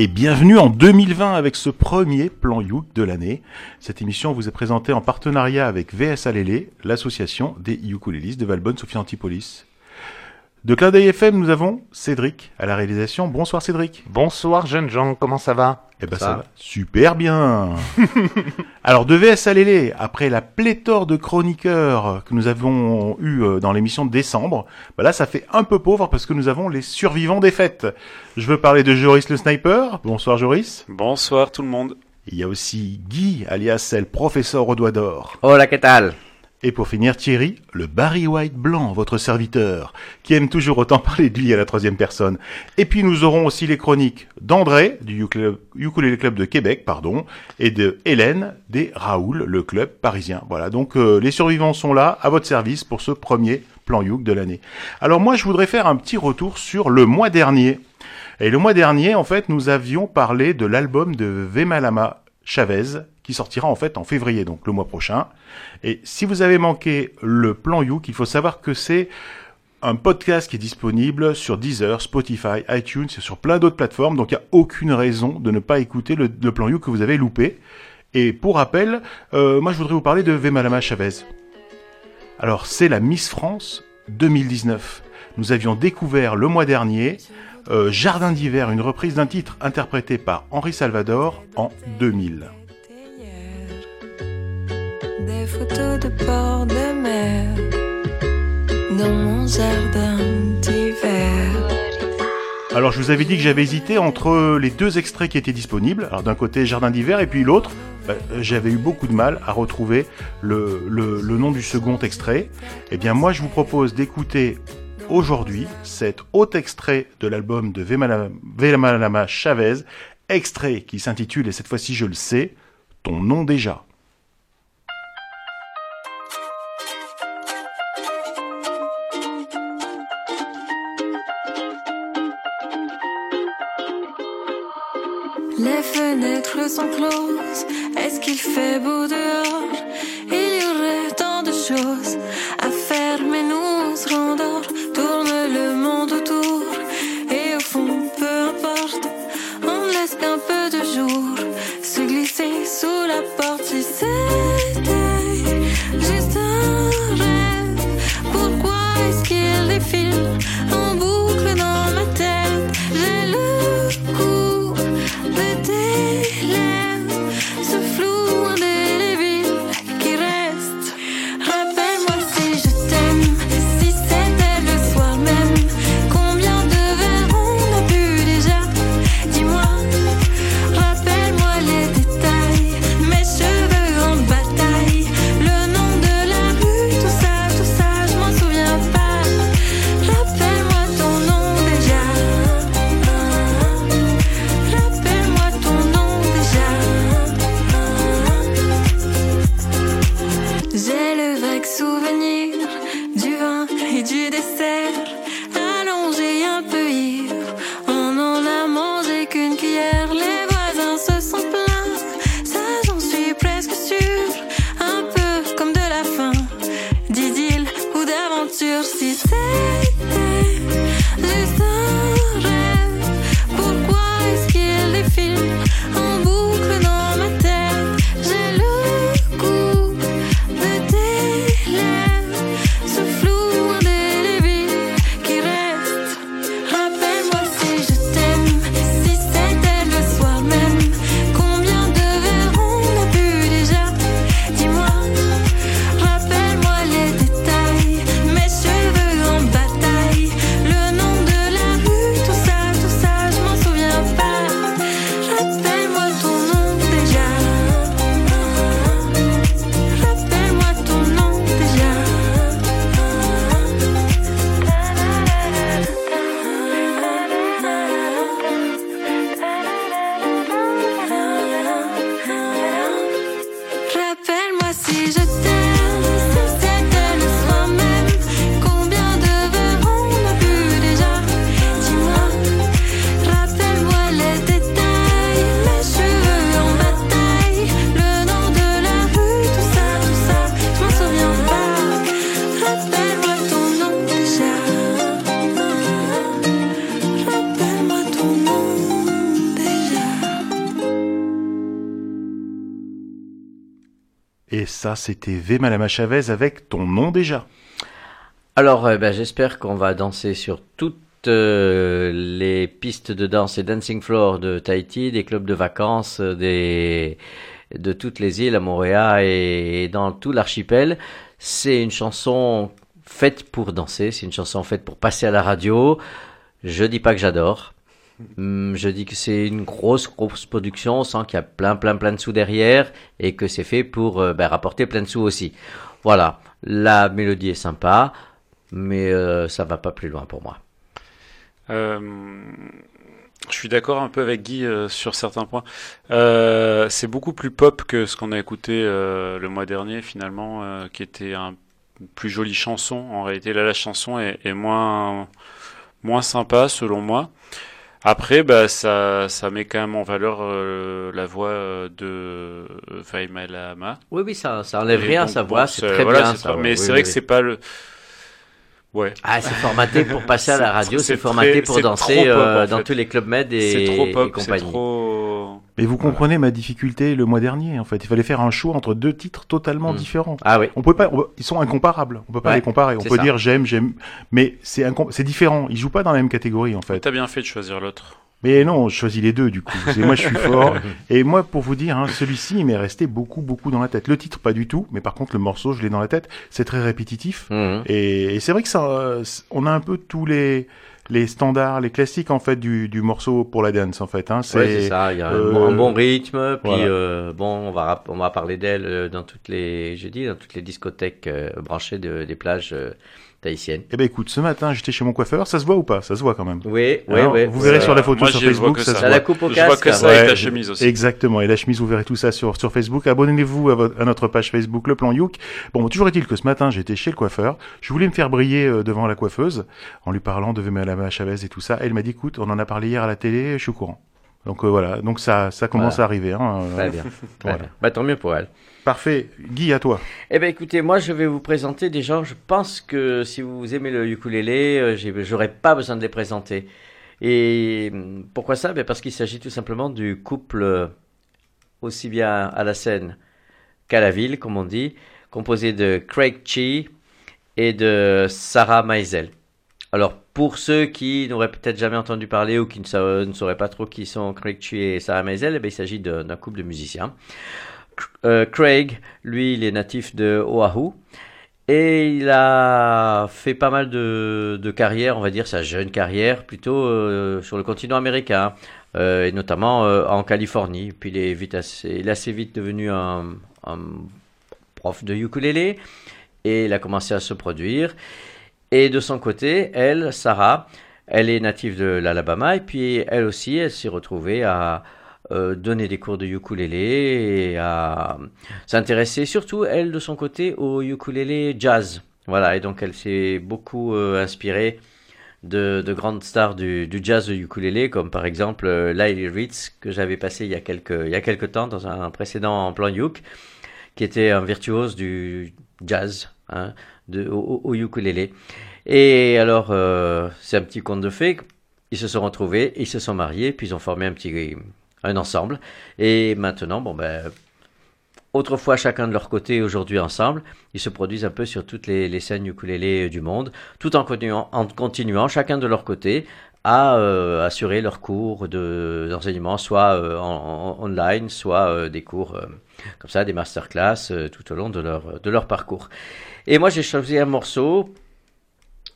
et bienvenue en 2020 avec ce premier plan Youk de l'année. Cette émission vous est présentée en partenariat avec VS Alélé, l'association des ukulélistes de Valbonne Sophie Antipolis. De Clin FM, nous avons Cédric à la réalisation. Bonsoir Cédric. Bonsoir jeunes gens, comment ça va? Eh ben ça, va super bien. Alors de VS Alélé, après la pléthore de chroniqueurs que nous avons eu euh, dans l'émission de décembre, bah là ça fait un peu pauvre parce que nous avons les survivants des fêtes. Je veux parler de Joris le sniper. Bonsoir Joris. Bonsoir tout le monde. Il y a aussi Guy, alias le professeur au doigt d'or. Hola, ¿qué tal? Et pour finir, Thierry, le Barry White blanc, votre serviteur, qui aime toujours autant parler de lui à la troisième personne. Et puis nous aurons aussi les chroniques d'André, du Ukulele Club de Québec, pardon, et de Hélène, des Raoul, le club parisien. Voilà, donc euh, les survivants sont là, à votre service pour ce premier plan Yuk de l'année. Alors moi, je voudrais faire un petit retour sur le mois dernier. Et le mois dernier, en fait, nous avions parlé de l'album de Vemalama Chavez, qui sortira en fait en février, donc le mois prochain. Et si vous avez manqué le plan Youk, il faut savoir que c'est un podcast qui est disponible sur Deezer, Spotify, iTunes et sur plein d'autres plateformes. Donc il n'y a aucune raison de ne pas écouter le, plan You que vous avez loupé. Et pour rappel, euh, moi je voudrais vous parler de Vemalama Chavez. Alors c'est la Miss France 2019. Nous avions découvert le mois dernier euh, Jardin d'hiver, une reprise d'un titre interprété par Henri Salvador en 2000 des photos de de mer dans jardin d'hiver. Alors je vous avais dit que j'avais hésité entre les deux extraits qui étaient disponibles. Alors d'un côté Jardin d'hiver et puis l'autre, bah, j'avais eu beaucoup de mal à retrouver le, nom du second extrait. Eh bien moi je vous propose d'écouter aujourd'hui cet haut extrait de l'album de Vemalama Chavez, extrait qui s'intitule, et cette fois-ci je le sais, Ton nom déjà. Est-ce qu'il fait beau dehors? Il y aurait tant de choses c'était V. Malama Chavez avec ton nom déjà. Alors, euh, ben, j'espère qu'on va danser sur toutes euh, les pistes de danse et dancing floor de Tahiti, des clubs de vacances, euh, des de toutes les îles à Montréal et dans tout l'archipel. C'est une chanson faite pour danser, c'est une chanson faite pour passer à la radio. Je dis pas que j'adore. Hum, Je dis que c'est une grosse, grosse production, on sent qu'il y a plein, plein, plein de sous derrière et que c'est fait pour euh, ben, rapporter plein de sous aussi. Voilà, la mélodie est sympa, mais euh, ça va pas plus loin pour moi. Euh, je suis d'accord un peu avec Guy euh, sur certains points. Euh, c'est beaucoup plus pop que ce qu'on a écouté euh, le mois dernier finalement, qui était un plus jolie chanson. En réalité, là, la chanson est moins moins sympa selon moi. Après, bah, ça, ça met quand même en valeur euh, la voix euh, de Faima Lama. Oui, oui, ça, ça enlève Et rien à sa voix, c'est c'est- très voilà, bien ça. pas- ouais, mais oui, c'est oui, vrai que c'est pas le. Ouais. Ah, c'est formaté pour passer à la radio, c'est formaté très- pour danser trop pop, euh, en dans tous les clubs med et, C'est trop et pop, c'est compagnie. Mais vous comprenez ma difficulté le mois dernier, en fait. Il fallait faire un choix entre deux titres totalement Mm. différents. Ah oui, On peut pas, on ils sont incomparables. On peut pas Ouais, les comparer. On peut ça. dire j'aime, j'aime, mais c'est c'est différent. Ils jouent pas dans la même catégorie, en fait. T'as bien fait de choisir l'autre. Mais non, je choisis les deux, du coup. Moi, je suis fort. Et moi, pour vous dire, hein, celui-ci, il m'est resté beaucoup, beaucoup dans la tête. Le titre, pas du tout. Mais par contre, le morceau, je l'ai dans la tête. C'est très répétitif. Mhm. Et, et c'est vrai que ça, on a un peu tous les, les standards, les classiques, en fait, du, du morceau pour la dance, en fait. Hein. Ouais, c'est ça. Il y a un, euh, bon, un bon rythme. Puis voilà. euh, bon, on va on va parler d'elle euh, dans toutes les, j'ai dit, dans toutes les discothèques euh, branchées de, des plages tahitiennes. Eh ben, écoute, ce matin, j'étais chez mon coiffeur. Ça se voit ou pas? Ça se voit quand même. Oui, oui, Alors, oui. vous verrez Euh, sur la photo moi, sur Facebook, ça ça. se voit. la coupe au Je vois casque. que ça Ouais, avec la chemise aussi. Exactement. Et la chemise, vous verrez tout ça sur, sur Facebook. Abonnez-vous à, notre page Facebook, Le Plan Youk. Bon, toujours est-il que ce matin, j'étais chez le coiffeur. Je voulais me faire briller euh, devant la coiffeuse en lui parlant de Vemalama Chavez et tout ça. Elle m'a dit, écoute, on en a parlé hier à la télé, je suis au courant. Donc euh, voilà, donc ça, ça commence Voilà. à arriver. Hein, euh, Très bien. Très Voilà. bien. Bah, tant mieux pour elle. Parfait. Guy, à toi. Eh ben écoutez, moi je vais vous présenter des gens, je pense que si vous aimez le ukulélé, euh, j'aurais pas besoin de les présenter. Et hum, pourquoi ça? Ben Parce qu'il s'agit tout simplement du couple euh, aussi bien à la scène qu'à la ville, comme on dit, composé de Craig Chi et de Sarah Maisel. Alors pour ceux qui n'auraient peut-être jamais entendu parler ou qui ne, sa- ne sauraient pas trop qui sont Craig Chi et Sarah Maisel, eh ben, il s'agit d'un couple de musiciens. Euh, Craig, lui, il est natif de Oahu. Et il a fait pas mal de, de carrière, on va dire sa jeune carrière, plutôt euh, sur le continent américain, euh, et notamment en Californie. Puis il est, vite assez, il assez vite devenu un, un prof de ukulélé, et il a commencé à se produire. Et de son côté, elle, Sarah, elle est native de l'Alabama, et puis elle aussi, elle s'est retrouvée à euh, donner des cours de ukulélé et à s'intéresser surtout, elle, de son côté, au ukulélé jazz. Voilà, et donc elle s'est beaucoup euh, inspirée de, de grandes stars du, du jazz ukulélé, comme par exemple euh, Lyle Ritz, que j'avais passé il y, a quelques, il y a temps dans un précédent plan uk, qui était un virtuose du jazz hein, de, au, au ukulélé. Et alors, euh, c'est un petit conte de fées. Ils se sont retrouvés, ils se sont mariés, puis ils ont formé un petit un ensemble. Et maintenant, bon ben, autrefois chacun de leur côté, aujourd'hui ensemble, ils se produisent un peu sur toutes les, les scènes ukulélé du monde, tout en continuant, chacun de leur côté à euh, assurer leurs cours de d'enseignement, soit euh, en, en- online, soit euh, des cours comme ça, des masterclass tout au long de leur de leur parcours. Et moi, j'ai choisi un morceau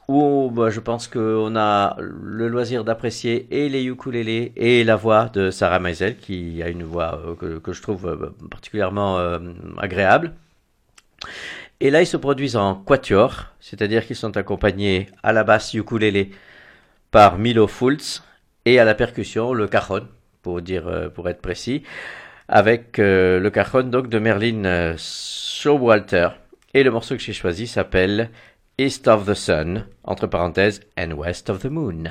où bah, je pense qu'on a le loisir d'apprécier et les ukulélés et la voix de Sarah Maisel, qui a une voix euh, que, je trouve euh, particulièrement euh, agréable. Et là, ils se produisent en quatuor, c'est-à-dire qu'ils sont accompagnés à la basse ukulélé par Milo Fultz et à la percussion le cajon, pour dire, pour être précis, avec le cajon donc de Merlin Showalter. Et le morceau que j'ai choisi s'appelle East of the Sun, entre parenthèses, and West of the Moon.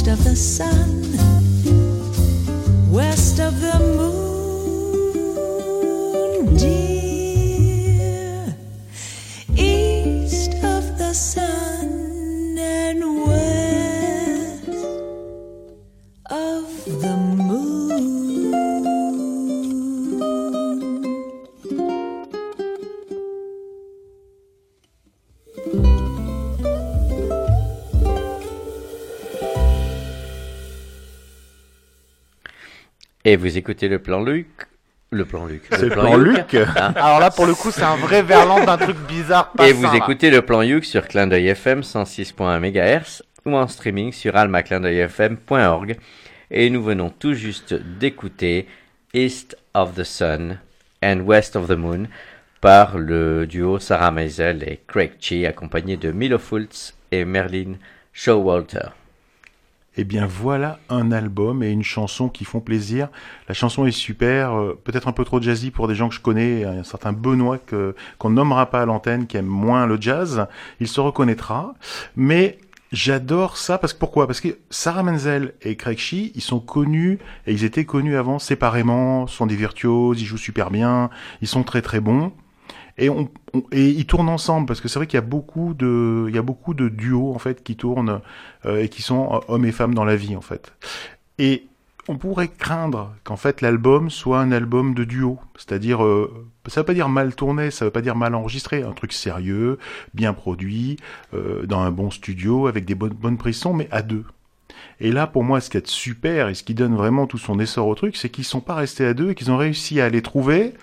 East of the sun west of the moon, Et vous écoutez le plan Luc. Le plan Luc. C'est le plan Luc. Hein. Alors là, pour le coup, c'est un vrai verlan d'un truc bizarre. Pas Et vous là. écoutez le plan Youk sur Clin d'œil FM 106.1 MHz ou en streaming sur almaclindeuilfm.org. Et nous venons tout juste d'écouter East of the Sun and West of the Moon par le duo Sarah Maisel et Craig Chi accompagnés de Milo Fultz et Merlin Showalter. Eh bien voilà un album et une chanson qui font plaisir. La chanson est super, euh, peut-être un peu trop jazzy pour des gens que je connais, un certain Benoît que qu'on nommera pas à l'antenne, qui aime moins le jazz, il se reconnaîtra. Mais j'adore ça parce que pourquoi? Parce que Sarah Menzel et Craig Shee, ils sont connus et ils étaient connus avant séparément, sont des virtuoses, ils jouent super bien, ils sont très très bons. Et, on, et ils tournent ensemble parce que c'est vrai qu'il y a beaucoup de, il y a beaucoup de duos en fait qui tournent euh, et qui sont euh, hommes et femmes dans la vie en fait. Et on pourrait craindre qu'en fait l'album soit un album de duo, c'est-à-dire euh, ça veut pas dire mal tourné, ça veut pas dire mal enregistré, un truc sérieux, bien produit, euh, dans un bon studio avec des bonnes bonnes prises son, mais à deux. Et là, pour moi, ce qui est super et ce qui donne vraiment tout son essor au truc, c'est qu'ils sont pas restés à deux et qu'ils ont réussi à aller trouver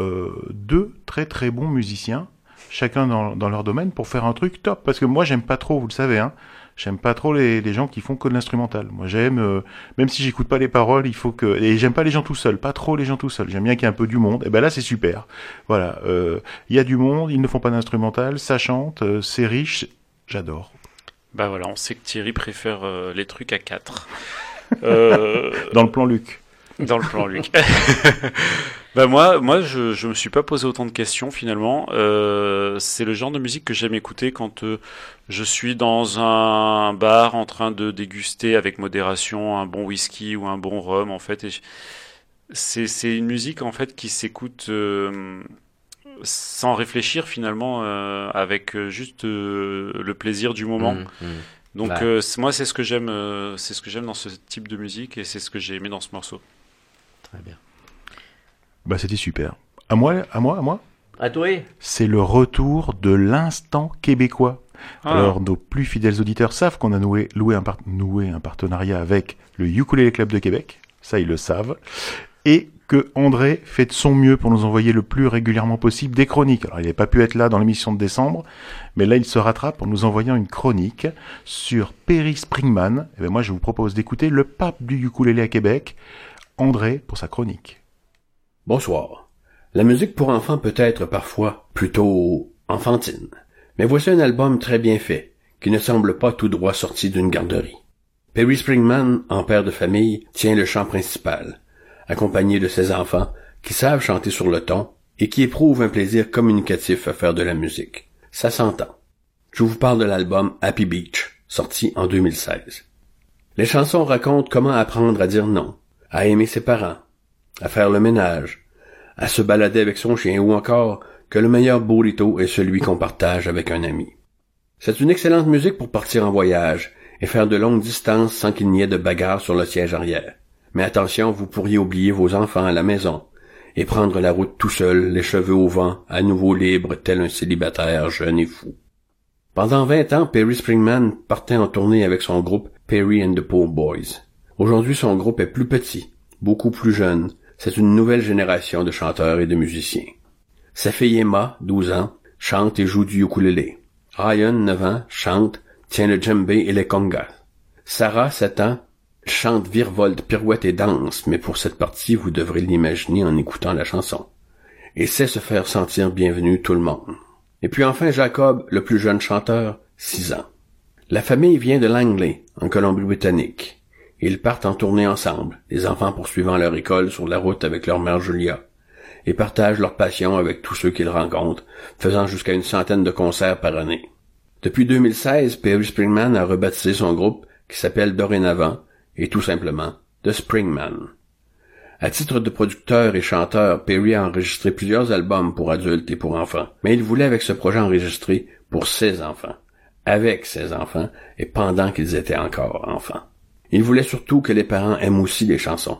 euh, deux très très bons musiciens, chacun dans, dans leur domaine, pour faire un truc top. Parce que moi, j'aime pas trop, vous le savez, hein, J'aime pas trop les, les gens qui font que de l'instrumental. Moi, j'aime, euh, même si j'écoute pas les paroles, il faut que et j'aime pas les gens tout seuls, pas trop les gens tout seuls. J'aime bien qu'il y ait un peu du monde. Et ben là, c'est super. Voilà, euh, il y a du monde, ils ne font pas d'instrumental, ça chante, c'est riche. J'adore. Bah voilà, on sait que Thierry préfère les trucs à 4. Euh, Dans le plan Luc. Dans le plan, Luc. bah moi, moi, je, je me suis pas posé autant de questions finalement. Euh, c'est le genre de musique que j'aime écouter quand euh, je suis dans un bar en train de déguster avec modération un bon whisky ou un bon rhum en fait. Et je- c'est c'est une musique en fait qui s'écoute euh, sans réfléchir finalement, euh, avec juste euh, le plaisir du moment. Mm, mm. Donc Bah. euh, c'est- moi c'est ce que j'aime, euh, c'est ce que j'aime dans ce type de musique et c'est ce que j'ai aimé dans ce morceau. Très bien. Bah c'était super. À moi, à moi, à moi? À toi C'est le retour de l'instant québécois. Ah. Alors, nos plus fidèles auditeurs savent qu'on a noué, loué un par- noué un partenariat avec le Ukulele Club de Québec. Ça, ils le savent. Et que André fait de son mieux pour nous envoyer le plus régulièrement possible des chroniques. Alors, il n'a pas pu être là dans l'émission de décembre, mais là, il se rattrape en nous envoyant une chronique sur Perry Springman. Et ben moi, je vous propose d'écouter le pape du ukulélé à Québec, André, pour sa chronique. Bonsoir. La musique pour enfants peut être parfois plutôt enfantine. Mais voici un album très bien fait, qui ne semble pas tout droit sorti d'une garderie. Perry Springman, en père de famille, tient le chant principal, accompagné de ses enfants qui savent chanter sur le ton et qui éprouvent un plaisir communicatif à faire de la musique. Ça s'entend. Je vous parle de l'album Happy Beach, sorti en 2016. Les chansons racontent comment apprendre à dire non, à aimer ses parents, à faire le ménage, à se balader avec son chien ou encore que le meilleur burrito est celui qu'on partage avec un ami. C'est une excellente musique pour partir en voyage et faire de longues distances sans qu'il n'y ait de bagarre sur le siège arrière. Mais attention, vous pourriez oublier vos enfants à la maison et prendre la route tout seul, les cheveux au vent, à nouveau libre, tel un célibataire jeune et fou. Pendant vingt ans, Perry Springman partait en tournée avec son groupe Perry and the Poor Boys. Aujourd'hui, son groupe est plus petit, beaucoup plus jeune. C'est une nouvelle génération de chanteurs et de musiciens. Sa fille Emma, 12 ans, chante et joue du ukulélé. Ryan, 9 ans, chante, tient le djembé et les congas. Sarah, 7 ans, chante, virevolte, pirouette et danse, mais pour cette partie, vous devrez l'imaginer en écoutant la chanson. Et sait se faire sentir bienvenu tout le monde. Et puis enfin Jacob, le plus jeune chanteur, 6 ans. La famille vient de Langley, en Colombie-Britannique. Ils partent en tournée ensemble, les enfants poursuivant leur école sur la route avec leur mère Julia, et partagent leur passion avec tous ceux qu'ils rencontrent, faisant jusqu'à une centaine de concerts par année. Depuis 2016, Perry Springman a rebaptisé son groupe, qui s'appelle dorénavant, et tout simplement, The Springman. À titre de producteur et chanteur, Perry a enregistré plusieurs albums pour adultes et pour enfants, mais il voulait avec ce projet enregistrer pour ses enfants, avec ses enfants et pendant qu'ils étaient encore enfants. Il voulait surtout que les parents aiment aussi les chansons,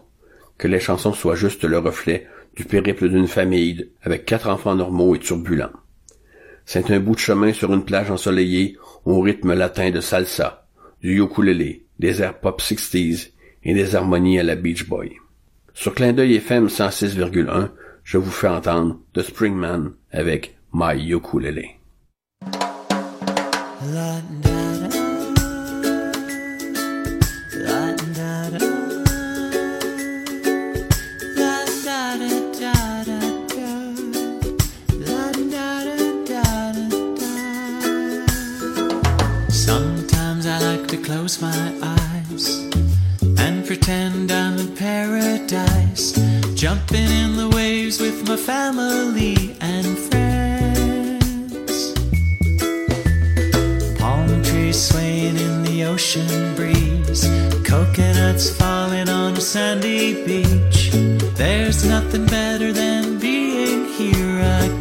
que les chansons soient juste le reflet du périple d'une famille avec quatre enfants normaux et turbulents. C'est un bout de chemin sur une plage ensoleillée au rythme latin de salsa, du ukulélé, des airs pop 60s et des harmonies à la Beach Boy. Sur Clin d'œil FM 106,1, je vous fais entendre The Springman avec My Ukulele. Close my eyes and pretend I'm in paradise, jumping in the waves with my family and friends. Palm trees swaying in the ocean breeze, coconuts falling on a sandy beach. There's nothing better than being here again.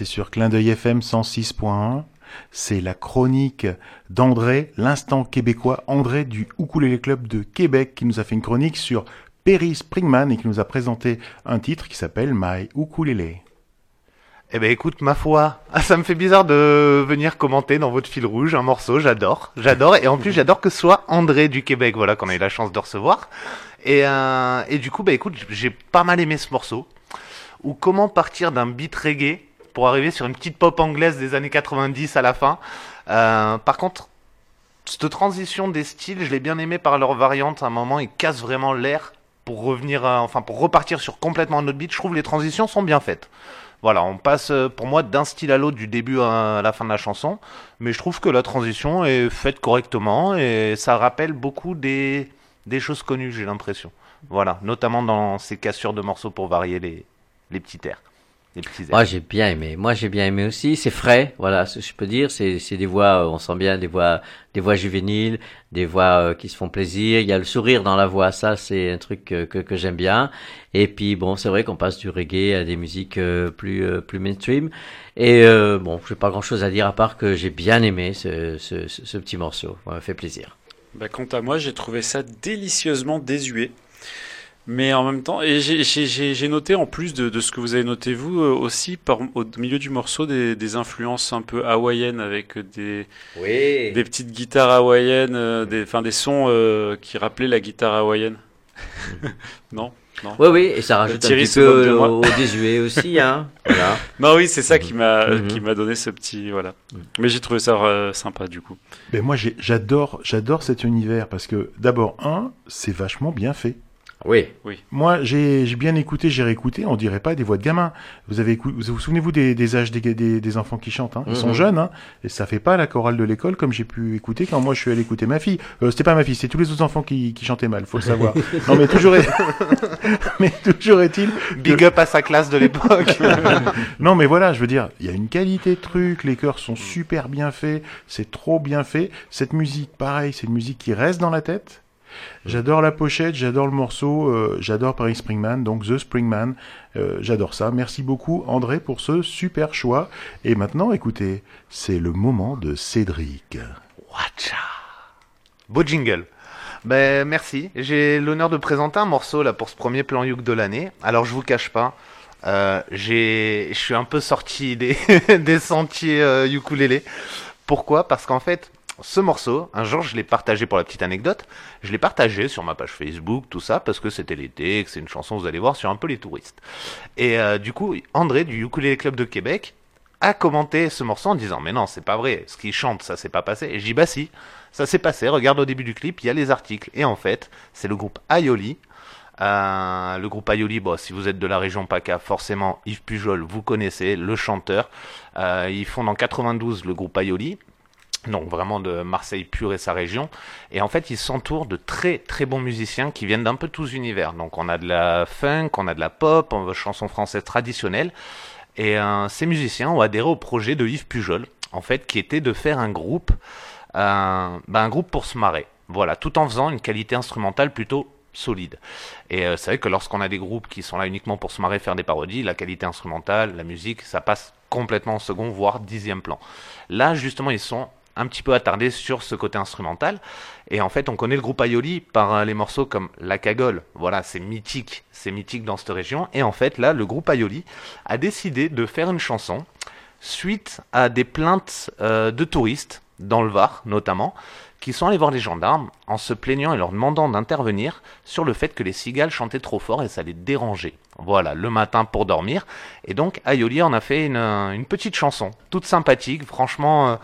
C'est sur Clin d'œil FM 106.1. C'est la chronique d'André, l'instant québécois, André du Ukulele Club de Québec, qui nous a fait une chronique sur Perry Springman et qui nous a présenté un titre qui s'appelle My Ukulele. Eh ben écoute, ma foi, ça me fait bizarre de venir commenter dans votre fil rouge un morceau, j'adore, j'adore, et en plus j'adore que ce soit André du Québec, voilà, qu'on a eu la chance de recevoir. Et, euh, et du coup, bah écoute, j'ai pas mal aimé ce morceau. Ou comment partir d'un beat reggae pour arriver sur une petite pop anglaise des années 90 à la fin. Euh, par contre, cette transition des styles, je l'ai bien aimé par leur variante. À un moment, ils cassent vraiment l'air pour revenir, enfin pour repartir sur complètement un autre beat. Je trouve les transitions sont bien faites. Voilà, on passe euh, pour moi d'un style à l'autre du début à la fin de la chanson, mais je trouve que la transition est faite correctement et ça rappelle beaucoup des, choses connues, j'ai l'impression. Voilà, notamment dans ces cassures de morceaux pour varier les petits airs. Les petits airs. Moi j'ai bien aimé. Moi j'ai bien aimé aussi. C'est frais, voilà ce que je peux dire. C'est c'est des voix, euh, on sent bien des voix, des voix juvéniles, des voix euh, qui se font plaisir. Il y a le sourire dans la voix, ça c'est un truc que que j'aime bien. Et puis bon, c'est vrai qu'on passe du reggae à des musiques euh, plus euh, plus mainstream. Et euh, bon, j'ai pas grand chose à dire à part que j'ai bien aimé ce ce, ce, ce petit morceau. Ça m'a fait plaisir. Bah, quant à moi, j'ai trouvé ça délicieusement désuet. Mais en même temps, et j'ai- noté en plus de, de ce que vous avez noté vous euh, aussi par, au milieu du morceau des, des influences un peu hawaïennes avec des, Oui. des petites guitares hawaïennes, euh, des, enfin des sons euh, qui rappelaient la guitare hawaïenne. non, non? Oui, oui, et ça rajoute un petit peu au, au désuet aussi, hein. Voilà. Non, oui, c'est ça qui m'a Mhm. qui m'a donné ce petit voilà. Mais j'ai trouvé ça euh, sympa du coup. Mais moi, j'adore, j'adore cet univers parce que d'abord, un, c'est vachement bien fait. Oui. Moi, j'ai j'ai bien écouté, j'ai réécouté, on dirait pas des voix de gamins. Vous avez vous, vous souvenez-vous des, des âges des, des, des enfants qui chantent hein? Ils sont Mhm. jeunes, hein, et ça fait pas la chorale de l'école comme j'ai pu écouter quand moi je suis allé écouter ma fille. Euh, C'était pas ma fille, c'était tous les autres enfants qui, qui chantaient mal, faut le savoir. non mais toujours est... mais toujours est-il Big up à sa classe de l'époque. non, mais voilà, je veux dire, il y a une qualité de truc, les chœurs sont super bien faits, c'est trop bien fait. Cette musique, pareil, c'est une musique qui reste dans la tête. J'adore la pochette, j'adore le morceau, euh, j'adore Paris Springman, donc The Springman, euh, j'adore ça. Merci beaucoup André pour ce super choix. Et maintenant, écoutez, c'est le moment de Cédric. Watcha. Beau jingle. Ben merci. J'ai l'honneur de présenter un morceau là pour ce premier plan Youk de l'année. Alors je vous cache pas, euh, je suis un peu sorti des, sentiers ukulélé. Pourquoi? Parce qu'en fait, ce morceau, un jour, je l'ai partagé pour la petite anecdote. Je l'ai partagé sur ma page Facebook, tout ça, parce que c'était l'été, que c'est une chanson, vous allez voir, sur un peu les touristes. Et euh, du coup, André du Ukulele Club de Québec a commenté ce morceau en disant mais non c'est pas vrai ce qu'il chante ça s'est pas passé. Et dit bah si ça s'est passé regarde au début du clip il y a les articles. Et en fait c'est le groupe Aioli. Euh, le groupe Aioli bon si vous êtes de la région PACA forcément Yves Pujol vous connaissez le chanteur. Euh, ils font en 92 le groupe Aioli donc vraiment de Marseille pur et sa région. Et en fait, ils s'entourent de très très bons musiciens qui viennent d'un peu tous univers. Donc on a de la funk, on a de la pop, on a de la chanson française traditionnelle. Et euh, ces musiciens ont adhéré au projet de Yves Pujol, en fait, qui était de faire un groupe, euh, ben, un groupe pour se marrer. Voilà, tout en faisant une qualité instrumentale plutôt solide. Et euh, c'est vrai que lorsqu'on a des groupes qui sont là uniquement pour se marrer, faire des parodies, la qualité instrumentale, la musique, ça passe complètement en second, voire dixième plan. Là, justement, ils sont un petit peu attardés sur ce côté instrumental. Et en fait, on connaît le groupe Aioli par euh, les morceaux comme La Cagole. Voilà, c'est mythique, c'est mythique dans cette région. Et en fait, là, le groupe Aioli a décidé de faire une chanson suite à des plaintes euh, de touristes, dans le Var notamment, qui sont allés voir les gendarmes en se plaignant et leur demandant d'intervenir sur le fait que les cigales chantaient trop fort et ça les dérangeait. Voilà, le matin pour dormir. Et donc, Aioli en a fait une, une petite chanson, toute sympathique, franchement... euh,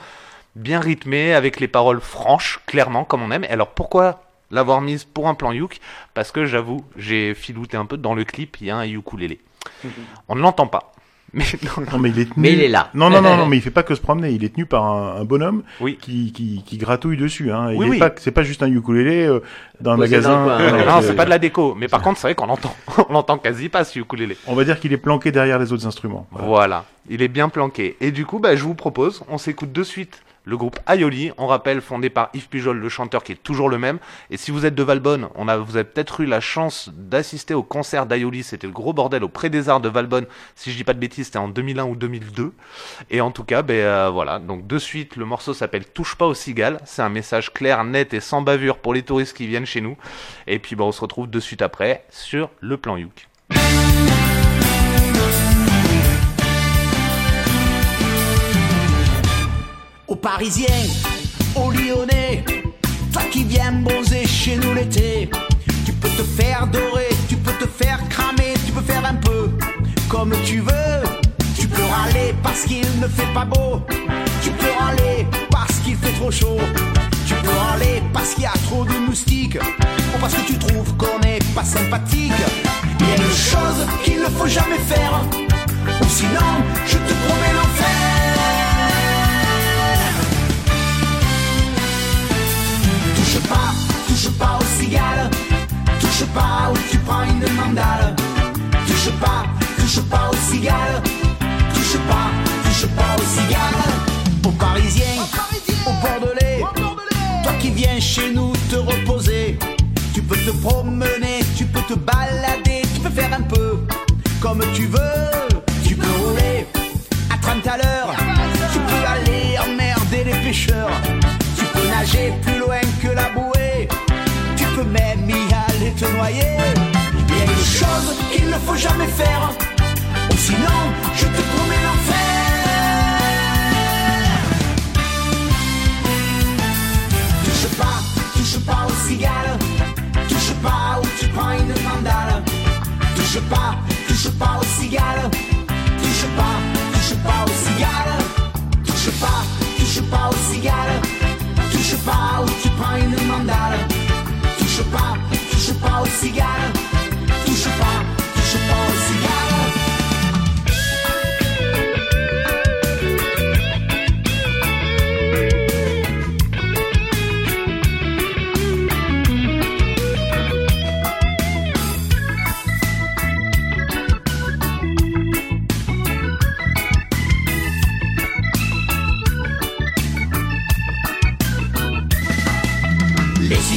bien rythmé, avec les paroles franches, clairement, comme on aime. Et alors pourquoi l'avoir mise pour un plan Youk Parce que j'avoue, j'ai filouté un peu dans le clip, il y a un ukulélé. On ne l'entend pas. Mais Non, mais il est tenu. Mais il est là. Non, non, non, non, mais il fait pas que se promener. Il est tenu par un, un bonhomme Oui. qui, qui, qui gratouille dessus. Hein. Il Oui, oui. c'est pas juste un ukulélé euh, dans un magasin. Euh, non, c'est- c'est pas de la déco. Mais par contre, c'est vrai qu'on l'entend. On l'entend quasi pas ce ukulélé. On va dire qu'il est planqué derrière les autres instruments. Voilà. Voilà. Il est bien planqué. Et du coup, bah, je vous propose, on s'écoute de suite le groupe Aioli. On rappelle, fondé par Yves Pujol, le chanteur qui est toujours le même. Et si vous êtes de Valbonne, on a, vous avez peut-être eu la chance d'assister au concert d'Aioli. C'était le gros bordel au Pré des Arts de Valbonne. Si je dis pas de bêtises, c'était en 2001 ou 2002. Et en tout cas, ben euh, voilà. Donc de suite, le morceau s'appelle Touche pas aux cigales. C'est un message clair, net et sans bavure pour les touristes qui viennent chez nous. Et puis, ben, on se retrouve de suite après sur le plan Youk. Aux Parisiens, aux Lyonnais, toi qui viens bronzer chez nous l'été, tu peux te faire dorer, tu peux te faire cramer, tu peux faire un peu comme tu veux. Tu peux râler parce qu'il ne fait pas beau, tu peux râler parce qu'il fait trop chaud, tu peux râler parce qu'il y a trop de moustiques, ou parce que tu trouves qu'on n'est pas sympathique. Il y a une chose qu'il ne faut jamais faire, ou sinon je te promets l'enfer. Touche pas, touche pas aux cigales. Touche pas ou tu prends une mandale. Touche pas, touche pas aux cigales. Touche pas, touche pas aux cigales. Aux Parisiens, aux Bordelais. Toi qui viens chez nous te reposer. Tu peux te promener, tu peux te balader, tu peux faire un peu comme tu veux. Tu peux rouler à 30 à l'heure. Tu peux aller emmerder les pêcheurs. Tu peux nager Tu peux même y aller te noyer. Il y a une chose qu'il ne faut jamais faire. Ou sinon, je te promets l'enfer. Touche pas, touche pas aux cigales. Touche pas ou tu prends une mandale. Touche pas, touche pas aux cigales. Touche pas, touche pas aux cigales. Touche pas, touche pas aux cigales. Pas ou tu prends une mandale. Touche pas, touche pas aux pas, touche pas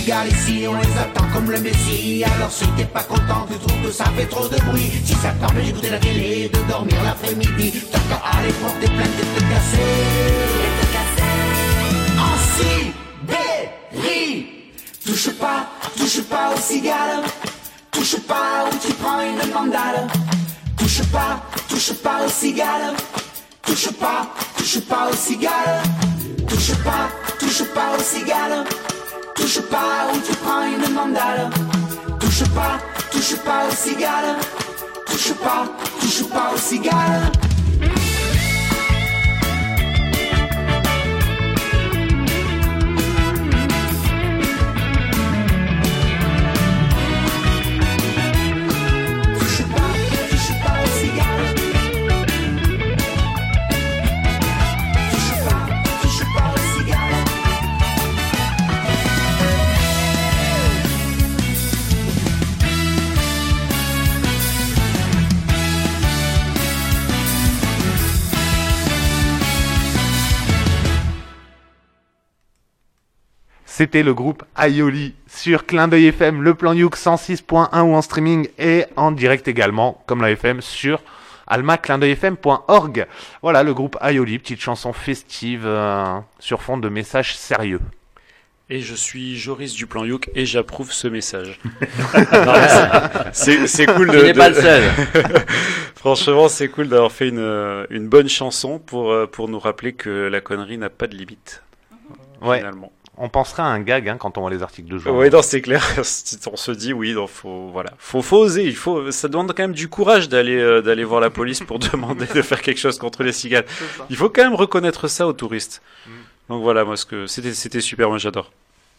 Cigales ici, on les attend comme le messie. Alors si t'es pas content, tu trouves que ça fait trop de bruit. Si ça t'empêche d'écouter la télé, de dormir l'après-midi, t'as qu'à aller porter plainte et te casser. En Sibérie. Touche pas, touche pas aux cigales. Touche pas ou tu prends une mandale. Touche pas, touche pas aux cigales. Touche pas, touche pas aux cigales. Touche pas, touche pas aux cigales. Touche pas ou tu prends une mandale. Touche pas, touche pas aux cigales. Touche pas, touche pas aux cigales. C'était le groupe Aioli sur Clin d'œil FM, le plan Youk 106.1 ou en streaming et en direct également, comme la FM, sur almaclindeuilfm.org. Voilà le groupe Aioli, petite chanson festive euh, sur fond de messages sérieux. Et je suis Joris du plan Youk et j'approuve ce message. C'est- cool de. Tu n'es pas le seul. Franchement, c'est cool d'avoir fait une, une bonne chanson pour, euh, pour nous rappeler que la connerie n'a pas de limite. Ouais, Finalement. On penserait à un gag hein, quand on voit les articles de jour. Oui, non, c'est clair. On se dit oui, donc faut voilà, faut, faut oser. Il faut, ça demande quand même du courage d'aller euh, d'aller voir la police pour demander de faire quelque chose contre les cigales. Il faut quand même reconnaître ça aux touristes. Donc voilà, moi ce que c'était c'était super, moi j'adore.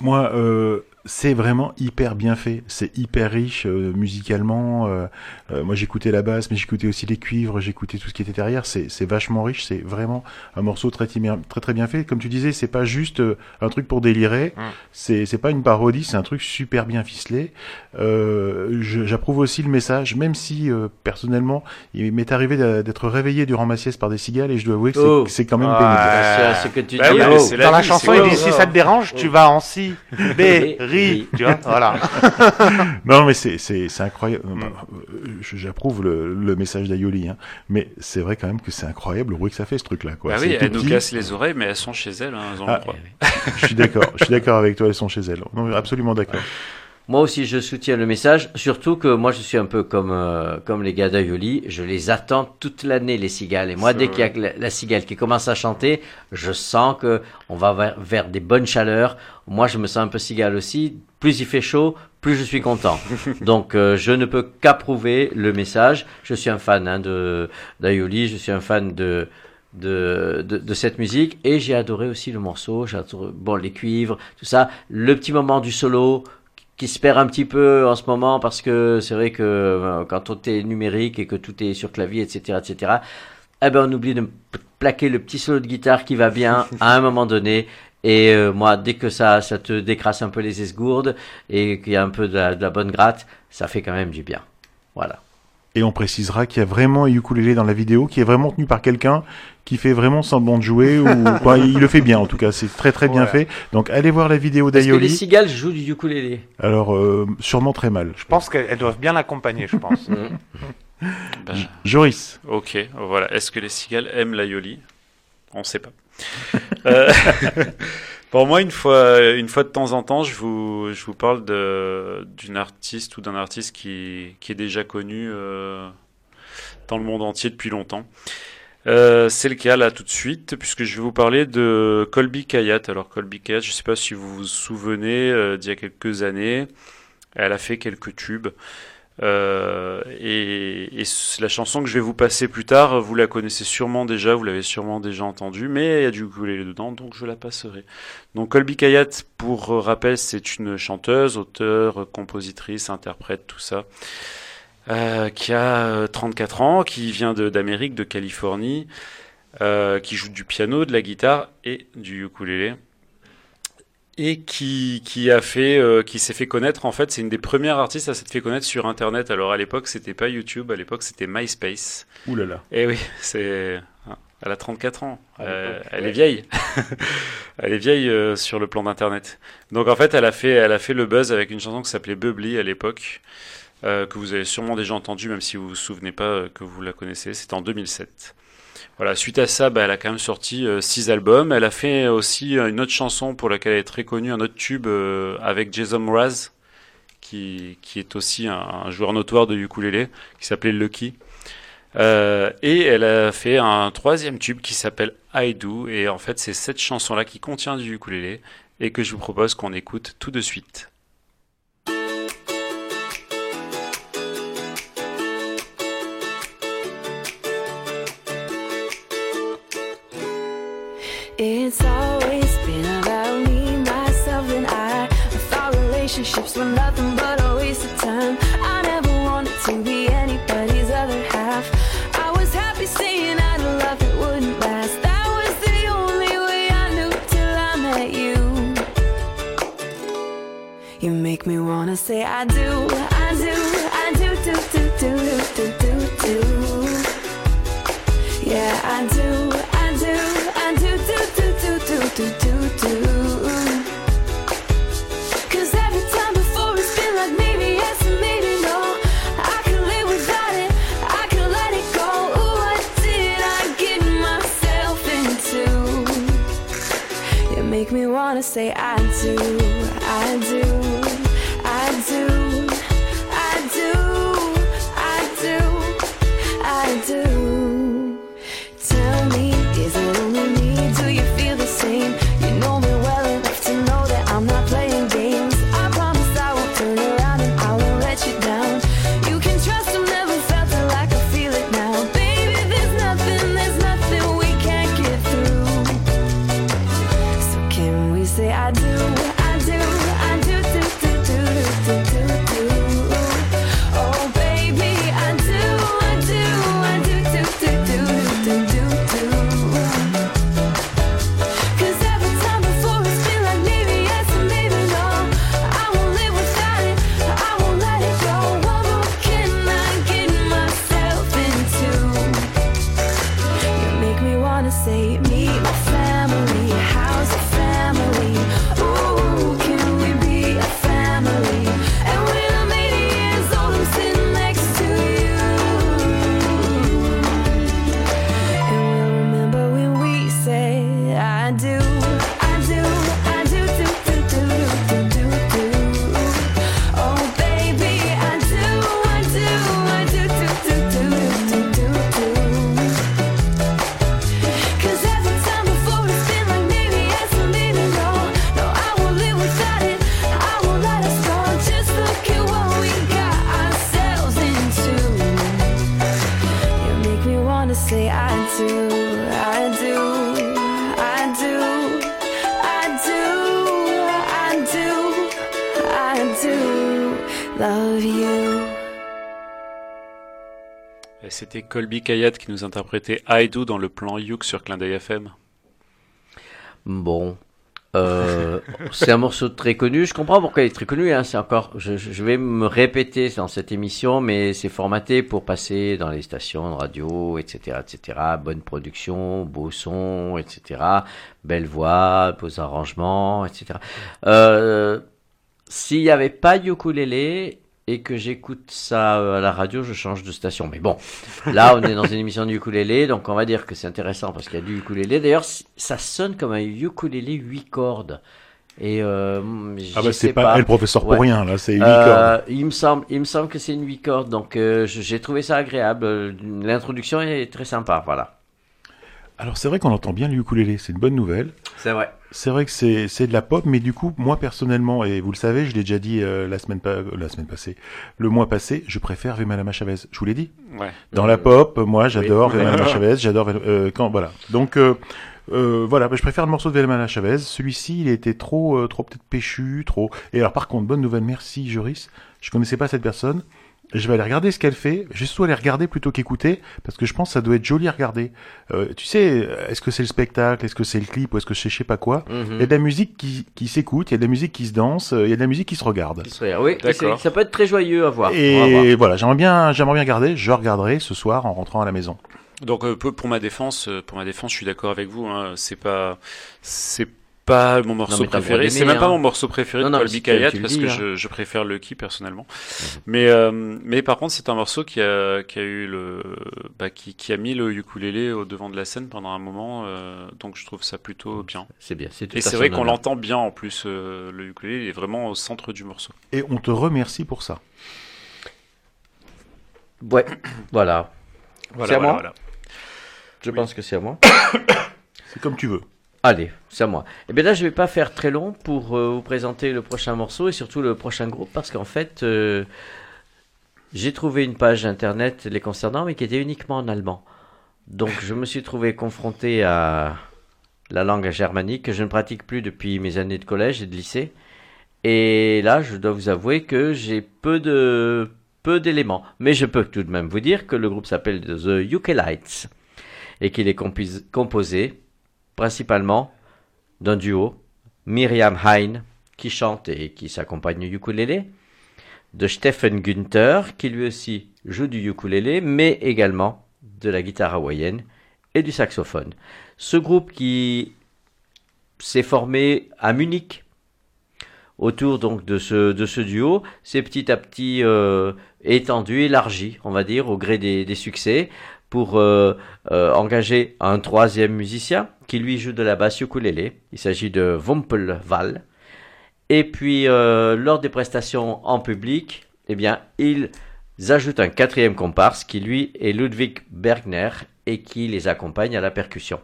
Moi, euh, c'est vraiment hyper bien fait. C'est hyper riche euh, musicalement. euh, euh, moi, j'écoutais la basse, mais j'écoutais aussi les cuivres, j'écoutais tout ce qui était derrière. C'est c'est vachement riche. C'est vraiment un morceau très, très très bien fait. Comme tu disais, c'est pas juste euh, un truc pour délirer. Mm. C'est c'est pas une parodie. C'est un truc super bien ficelé. Euh, J'approuve aussi le message, même si euh, personnellement, il m'est arrivé d'être réveillé durant ma sieste par des cigales, et je dois avouer que c'est- Oh. c'est quand même pénible. C'est ce que tu Bah dis. oui, oh. la Dans la vie, chanson, il quoi, dit si ça ça te dérange, tu vas en si, b, tu vois, voilà. Non, mais c'est c'est c'est incroyable. Mm. Euh, je- J'approuve le, le message d'Ayoli, hein. mais c'est vrai quand même que c'est incroyable le bruit que ça fait ce truc-là. Quoi. Bah oui, elles nous cassent les oreilles, mais elles sont chez elles, hein, elles ont Ah. le droit. Je suis d'accord. Je suis d'accord avec toi. Elles sont chez elles. Non, absolument d'accord. Moi aussi, je soutiens le message. Surtout que moi, je suis un peu comme euh, comme les gars d'Aioli. Je les attends toute l'année, les cigales. Et moi, dès qu'il y a la, la cigale qui commence à chanter, je sens que on va vers, vers des bonnes chaleurs. Moi, je me sens un peu cigale aussi. Plus il fait chaud, plus je suis content. Donc, euh, je ne peux qu'approuver le message. Je suis un fan hein, de d'Aioli. Je suis un fan de de, de, de cette musique et j'ai adoré aussi le morceau, j'ai adoré, bon les cuivres, tout ça, le petit moment du solo qui se perd un petit peu en ce moment parce que c'est vrai que quand tout est numérique et que tout est sur clavier, etc., etc., eh ben on oublie de plaquer le petit solo de guitare qui va bien à un moment donné. Et euh, moi, dès que ça, ça te décrasse un peu les esgourdes et qu'il y a un peu de la, de la bonne gratte, ça fait quand même du bien. Voilà. Et on précisera qu'il y a vraiment un ukulélé dans la vidéo qui est vraiment tenu par quelqu'un qui fait vraiment semblant de jouer ou quoi. Il le fait bien en tout cas. C'est très très bien Ouais. fait. Donc allez voir la vidéo Est-ce que les d'Ayoli. cigales jouent du ukulélé Alors euh, sûrement très mal. Je pense qu'elles doivent bien l'accompagner, je pense. Bah, Joris. ok, voilà. Est-ce que les cigales aiment l'aioli? On sait pas. Euh, Pour moi, une fois, une fois de temps en temps, je vous, je vous parle d'une artiste ou d'un artiste qui, qui est déjà connu euh, dans le monde entier depuis longtemps. Euh, c'est le cas là tout de suite, puisque je vais vous parler de Colby Kayat. Alors Colby Kayat, je ne sais pas si vous vous souvenez, euh, d'il y a quelques années, elle a fait quelques tubes. Euh, et, et la chanson que je vais vous passer plus tard, vous la connaissez sûrement déjà, vous l'avez sûrement déjà entendue, mais il y a du ukulélé dedans, donc je la passerai. Donc Colby Kayat, pour euh, rappel, c'est une chanteuse, auteure, compositrice, interprète, tout ça, euh, qui a euh, 34 ans, qui vient de- d'Amérique, de, Californie, euh, qui joue du piano, de la guitare et du ukulélé et qui, qui a fait, euh, qui s'est fait connaître. En fait, c'est une des premières artistes à s'être fait connaître sur Internet. Alors à l'époque, c'était pas YouTube, à l'époque, c'était MySpace. Ouh là là. Et oui, c'est, ah, elle a 34 ans. Euh, elle ouais. est vieille. elle est vieille euh, sur le plan d'Internet. Donc en fait, elle a fait, elle a fait le buzz avec une chanson qui s'appelait Bubbly à l'époque. euh, que vous avez sûrement déjà entendu, même si vous vous souvenez pas euh, que vous la connaissez. C'était en 2007. Voilà, suite à ça, bah, elle a quand même sorti euh, six albums. Elle a fait aussi euh, une autre chanson pour laquelle elle est très connue, un autre tube euh, avec Jason Mraz, qui, qui est aussi un, un joueur notoire de ukulélé, qui s'appelait Lucky. Euh, et elle a fait un troisième tube qui s'appelle I Do. Et en fait, c'est cette chanson-là qui contient du ukulélé et que je vous propose qu'on écoute tout de suite. It's always been about me, myself, and I. I thought relationships were nothing but a waste of time. I never wanted to be anybody's other half. I was happy saying I'd love that wouldn't last. That was the only way I knew till I met you. You make me wanna say I do, I do, I do, do, do, do, do, do, do, do. Yeah, I do, say I do, Colby Kayat qui nous interprétait I Do dans le plan Youk sur Clin d'œil FM. Bon. Euh, c'est un morceau très connu. Je comprends pourquoi il est très connu. Hein. C'est encore, je vais me répéter dans cette émission, mais c'est formaté pour passer dans les stations de radio, etc., etc. Bonne production, beau son, etc. Belle voix, beaux arrangements, etc. Euh, S'il n'y avait pas ukulélé et que j'écoute ça euh, à la radio, je change de station. Mais bon, là, on est dans une émission de ukulélé, donc on va dire que c'est intéressant parce qu'il y a du ukulélé. D'ailleurs, ça sonne comme un ukulélé 8 cordes. Et euh, Ah bah c'est pas, elle professeur pour Ouais. rien là, c'est huit Euh, cordes. il me semble, il me semble que c'est une 8 cordes, donc euh, j'ai trouvé ça agréable. L'introduction est très sympa, voilà. Alors c'est vrai qu'on entend bien le ukulélé, c'est une bonne nouvelle. C'est vrai. C'est vrai que c'est c'est de la pop, mais du coup, moi personnellement, et vous le savez, je l'ai déjà dit euh, la semaine pa- euh, la semaine passée, le mois passé, je préfère Vemalama Chavez. Je vous l'ai dit. Ouais. Dans la pop, moi j'adore Oui. Vemalama Chavez, j'adore euh, quand voilà. Donc euh, euh, voilà, bah, je préfère le morceau de Vemalama Chavez. Celui-ci, il était trop euh, trop peut-être péchu, trop. Et alors par contre, bonne nouvelle, merci Joris. Je connaissais pas cette personne. Je vais aller regarder ce qu'elle fait. Je vais surtout aller regarder plutôt qu'écouter, parce que je pense que ça doit être joli à regarder. Euh, tu sais, est-ce que c'est le spectacle, est-ce que c'est le clip, ou est-ce que c'est je sais pas quoi Mhm. Il y a de la musique qui, qui s'écoute, il y a de la musique qui se danse, euh, il y a de la musique qui se regarde. Qui serait- Oui, D'accord. c'est- ça peut être très joyeux à voir. Et voilà, j'aimerais bien, j'aimerais bien regarder. Je regarderai ce soir en rentrant à la maison. Donc euh, pour ma défense, euh, pour ma défense, je suis d'accord avec vous. Hein, c'est pas, c'est pas mon morceau préféré. C'est même pas hein. mon morceau préféré Non, de Colby Kayat parce dis, que hein. je, je préfère Lucky personnellement. Mais euh, mais par contre, c'est un morceau qui a qui a eu le bah, qui qui a mis le ukulélé au devant de la scène pendant un moment. euh, donc je trouve ça plutôt bien. C'est bien. C'est tout Et c'est vrai qu'on l'entend bien en plus. euh, le ukulélé il est vraiment au centre du morceau. Et on te remercie pour ça. Ouais, voilà. Voilà, c'est à voilà, moi voilà. Je pense que c'est à moi. C'est comme tu veux. Allez, c'est à moi. Et bien là, je vais pas faire très long pour euh, vous présenter le prochain morceau et surtout le prochain groupe parce qu'en fait, euh, j'ai trouvé une page internet les concernant mais qui était uniquement en allemand. Donc je me suis trouvé confronté à la langue germanique que je ne pratique plus depuis mes années de collège et de lycée. Et là, je dois vous avouer que j'ai peu de peu d'éléments, mais je peux tout de même vous dire que le groupe s'appelle The UK Lights et qu'il est composé principalement d'un duo, Myriam Hein, qui chante et qui s'accompagne au ukulélé, de Stephen Günther, qui lui aussi joue du ukulélé, mais également de la guitare hawaïenne et du saxophone. Ce groupe qui s'est formé à Munich autour donc de ce, duo, s'est petit à petit euh, étendu, élargi, on va dire, au gré des succès, pour euh, euh, engager un troisième musicien qui lui joue de la basse ukulélé. Il s'agit de Wumpelwall. Et puis, euh, lors des prestations en public, eh bien, ils ajoutent un quatrième comparse qui, lui, est Ludwig Bergner et qui les accompagne à la percussion.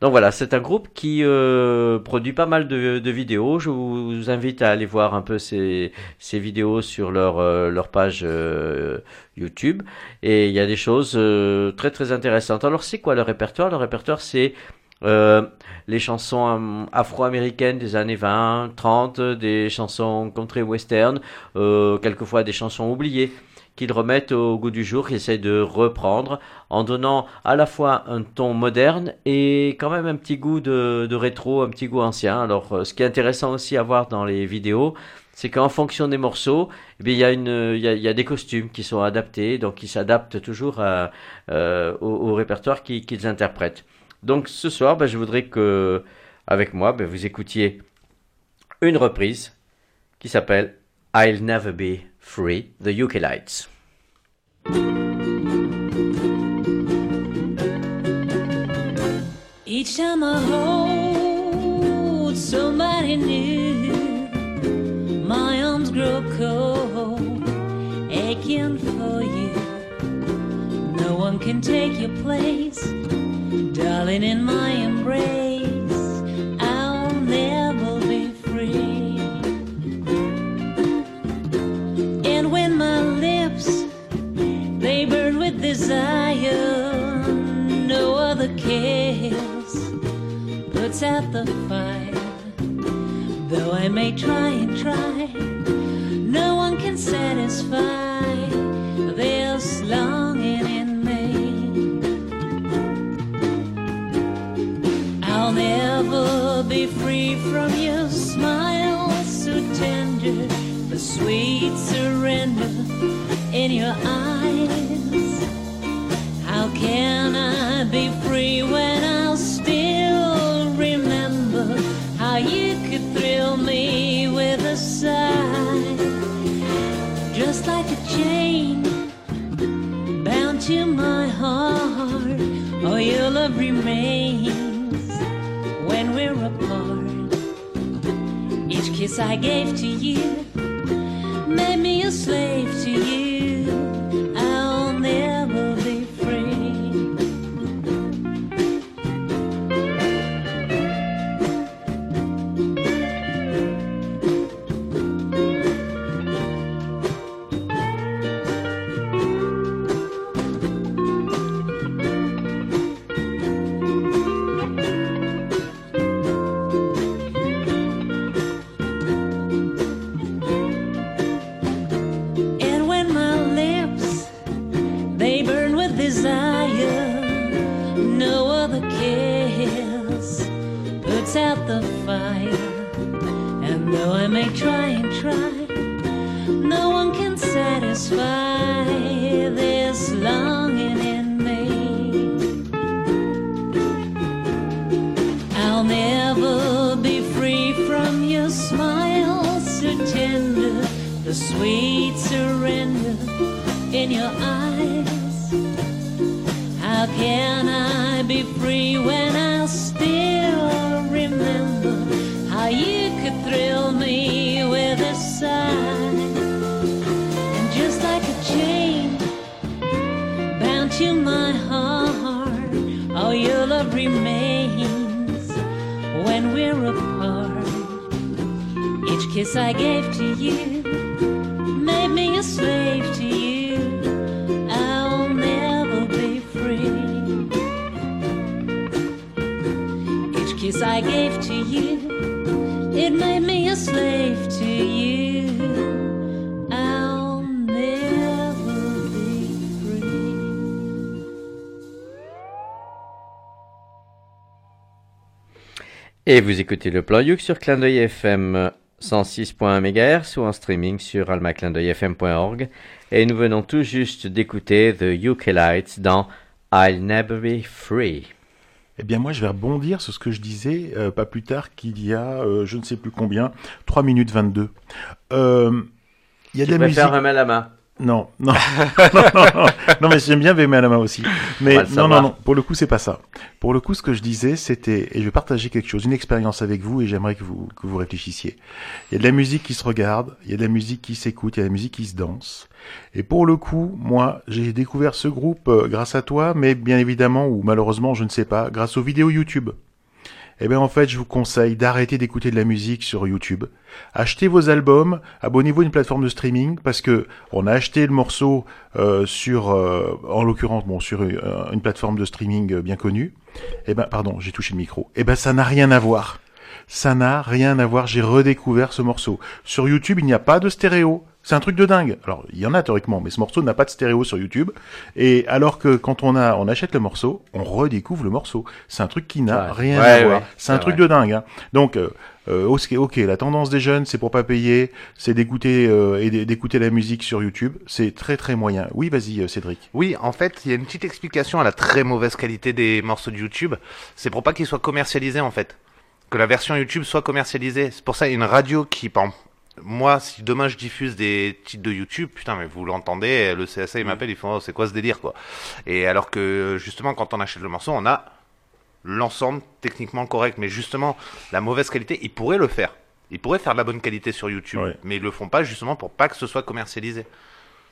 Donc voilà, c'est un groupe qui euh, produit pas mal de, vidéos. Je vous invite à aller voir un peu ces, vidéos sur leur, euh, page euh, YouTube. Et il y a des choses euh, très très intéressantes. Alors c'est quoi le répertoire? Le répertoire c'est les chansons afro-américaines des années 20, 30, des chansons country western, euh, quelquefois des chansons oubliées qu'ils remettent au goût du jour, qu'ils essayent de reprendre en donnant à la fois un ton moderne et quand même un petit goût de, rétro, un petit goût ancien. Alors euh, ce qui est intéressant aussi à voir dans les vidéos, c'est qu'en fonction des morceaux, eh il y a des costumes qui sont adaptés, donc ils s'adaptent toujours euh, au, répertoire qui- qu'ils interprètent. Donc ce soir, ben, je voudrais que, avec moi, ben, vous écoutiez une reprise qui s'appelle I'll Never Be Free, The UK. Each time I hold somebody new, my arms grow cold, aching for you. No one can take your place, darling, in my embrace. Cares puts out the fire. Though I may try and try, no one can satisfy this longing in me. I'll never be free from your smile so tender, the sweet surrender in your eyes. How can be free when I'll still remember how you could thrill me with a sigh? Just like a chain bound to my heart, oh, your love remains when we're apart. Each kiss I gave to you Et vous écoutez le plan Youk sur Clin d'œil FM 106.1 MHz ou en streaming sur almaclindeuilfm.org. Et nous venons tout juste d'écouter The Ukelites dans I'll Never Be Free. Eh bien, moi, je vais rebondir sur ce que je disais euh, pas plus tard qu'il y a, euh, je ne sais plus combien, 3 minutes 22. Euh, Il y a de Tu la musique. la main Non, non, non, non, non, non, mais j'aime bien Vémé à la main aussi. Mais non, non, non, pour le coup, c'est pas ça. Pour le coup, ce que je disais, c'était, et je vais partager quelque chose, une expérience avec vous, et j'aimerais que vous, que vous réfléchissiez. Il y a de la musique qui se regarde, il y a de la musique qui s'écoute, il y a de la musique qui se danse. Et pour le coup, moi, j'ai découvert ce groupe euh, grâce à toi, mais bien évidemment, ou malheureusement, je ne sais pas, grâce aux vidéos YouTube. Eh bien, en fait, je vous conseille d'arrêter d'écouter de la musique sur YouTube. Achetez vos albums, abonnez-vous à une plateforme de streaming parce que on a acheté le morceau euh, sur, euh, en l'occurrence, bon, sur euh, une plateforme de streaming bien connue. Eh ben, pardon, j'ai touché le micro. Eh ben, ça n'a rien à voir. Ça n'a rien à voir. J'ai redécouvert ce morceau. Sur YouTube, il n'y a pas de stéréo. C'est un truc de dingue. Alors, il y en a théoriquement, mais ce morceau n'a pas de stéréo sur YouTube. Et alors que quand on a, on achète le morceau, on redécouvre le morceau. C'est un truc qui n'a Ouais. rien Ouais, à voir. ouais, c'est un truc vrai. de dingue. Hein. Donc, euh, euh, ok, ok, la tendance des jeunes, c'est pour pas payer, c'est d'écouter euh, et d'é- d'écouter la musique sur YouTube. C'est très très moyen. Oui, vas-y, euh, Cédric. Oui, en fait, il y a une petite explication à la très mauvaise qualité des morceaux de YouTube. C'est pour pas qu'ils soient commercialisés, en fait. Que la version YouTube soit commercialisée. C'est pour ça, une radio qui, par exemple, moi, si demain je diffuse des titres de YouTube, putain, mais vous l'entendez, le CSA, il m'appelle, ils font, oh, c'est quoi ce délire, quoi. Et alors que, justement, quand on achète le morceau, on a l'ensemble techniquement correct. Mais justement, la mauvaise qualité, ils pourraient le faire. Ils pourraient faire de la bonne qualité sur YouTube. Ouais. Mais ils le font pas, justement, pour pas que ce soit commercialisé.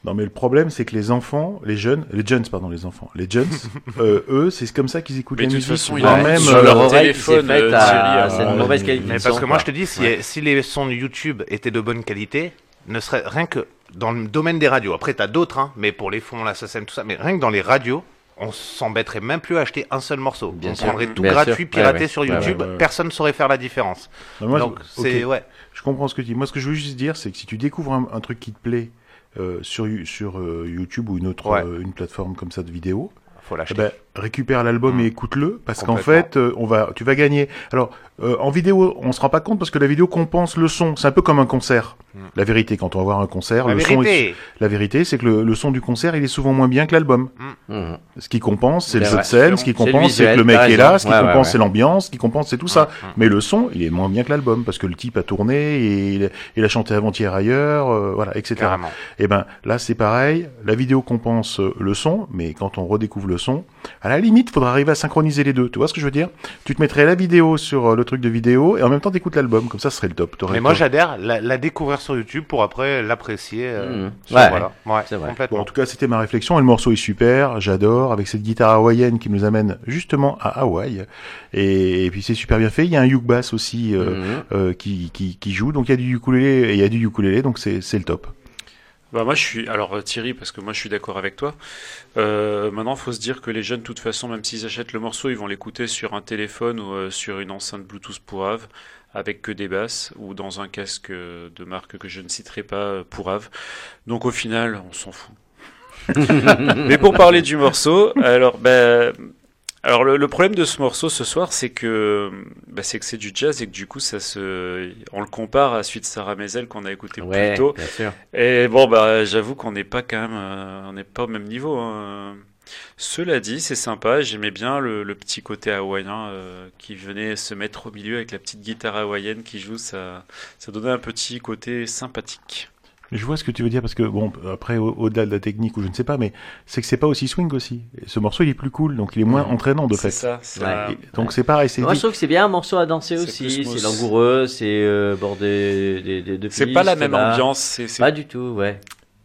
Non, mais le problème, c'est que les enfants, les jeunes, les jeunes, pardon, les enfants, les jeunes, euh, eux, c'est comme ça qu'ils écoutent Mais la de toute musique. façon, il voire y a même, sur euh, leur téléphone, euh, à cette euh, mauvaise qualité. Mais parce que moi, je te dis, si, Ouais. si les sons de YouTube étaient de bonne qualité, ne serait rien que dans le domaine des radios. Après, t'as d'autres, hein, mais pour les fonds, la SACEM, tout ça, mais rien que dans les radios, on s'embêterait même plus à acheter un seul morceau. Bien on sûr. prendrait tout Bien gratuit, sûr. piraté Ouais, ouais. sur YouTube, ouais, ouais, ouais. personne ne saurait faire la différence. non, moi, Donc, je- c'est, ok. ouais. Je comprends ce que tu dis. Moi, ce que je veux juste dire, c'est que si tu découvres un, un truc qui te plaît sur, You- sur euh, YouTube ou une autre Ouais. euh, une plateforme comme ça de vidéo, Faut eh l'acheter. ben, récupère l'album Mm. et écoute-le parce qu'en fait, euh, on va, tu vas gagner. Alors, euh, en vidéo, on se rend pas compte parce que la vidéo compense le son. C'est un peu comme un concert. Mm. La vérité, quand on va voir un concert, la le son est- vérité. la vérité, c'est que le, le son du concert, il est souvent moins bien que l'album. Mhm. Ce qui compense, c'est le jeu de scène. Ce qui compense, c'est que le mec est là. Ce qui Ouais, compense, ouais. c'est l'ambiance. Ce qui compense, c'est tout ça. Mm. Mais le son, il est moins bien que l'album parce que le type a tourné et il, il a chanté avant-hier ailleurs, euh, voilà, etc. Carrément. Et ben là, c'est pareil. La vidéo compense le son, mais quand on redécouvre le son, à la limite, faudra arriver à synchroniser les deux. Tu vois ce que je veux dire? Tu te mettrais la vidéo sur euh, le truc de vidéo et en même temps t'écoutes l'album. Comme ça, ce serait le top. Mais le moi, j'adhère, la, la découvrir sur YouTube pour après l'apprécier. euh, sur- Ouais. voilà. Ouais, C'est vrai. complètement. Bon, en tout cas, c'était ma réflexion. Et le morceau est super, j'adore, avec cette guitare hawaïenne qui nous amène justement à Hawaï. Et, et puis c'est super bien fait. Il y a un uke bass aussi euh, Mhm. euh, qui, qui, qui joue. Donc il y a du ukulélé et il y a du ukulélé, donc c'est c'est le top. Bah moi je suis alors euh, Thierry parce que moi je suis d'accord avec toi. Euh, maintenant faut se dire que les jeunes de toute façon même s'ils achètent le morceau ils vont l'écouter sur un téléphone ou euh, sur une enceinte Bluetooth Pourave avec que des basses ou dans un casque euh, de marque que je ne citerai pas Pourave. Donc au final on s'en fout. Mais pour parler du morceau alors ben alors le, le problème de ce morceau ce soir, c'est que bah, c'est que c'est du jazz et que du coup ça se, on le compare à Suite Sarah Maisel qu'on a écouté Ouais, plus tôt. bien sûr. Et bon bah j'avoue qu'on n'est pas quand même, euh, on n'est pas au même niveau. hein. Cela dit, c'est sympa. J'aimais bien le, le petit côté hawaïen euh, qui venait se mettre au milieu avec la petite guitare hawaïenne qui joue. Ça, ça donnait un petit côté sympathique. Je vois ce que tu veux dire parce que bon, après au- au-delà de la technique ou je ne sais pas, mais c'est que c'est pas aussi swing aussi. Et ce morceau il est plus cool, donc il est moins entraînant de C'est fait. ça. ça- Ouais. Et donc c'est pareil, c'est Moi, je trouve que c'est bien un morceau à danser aussi. C'est langoureux, c'est euh, bordé des, des, de C'est pas la même là. ambiance. C'est, Pas du tout, ouais.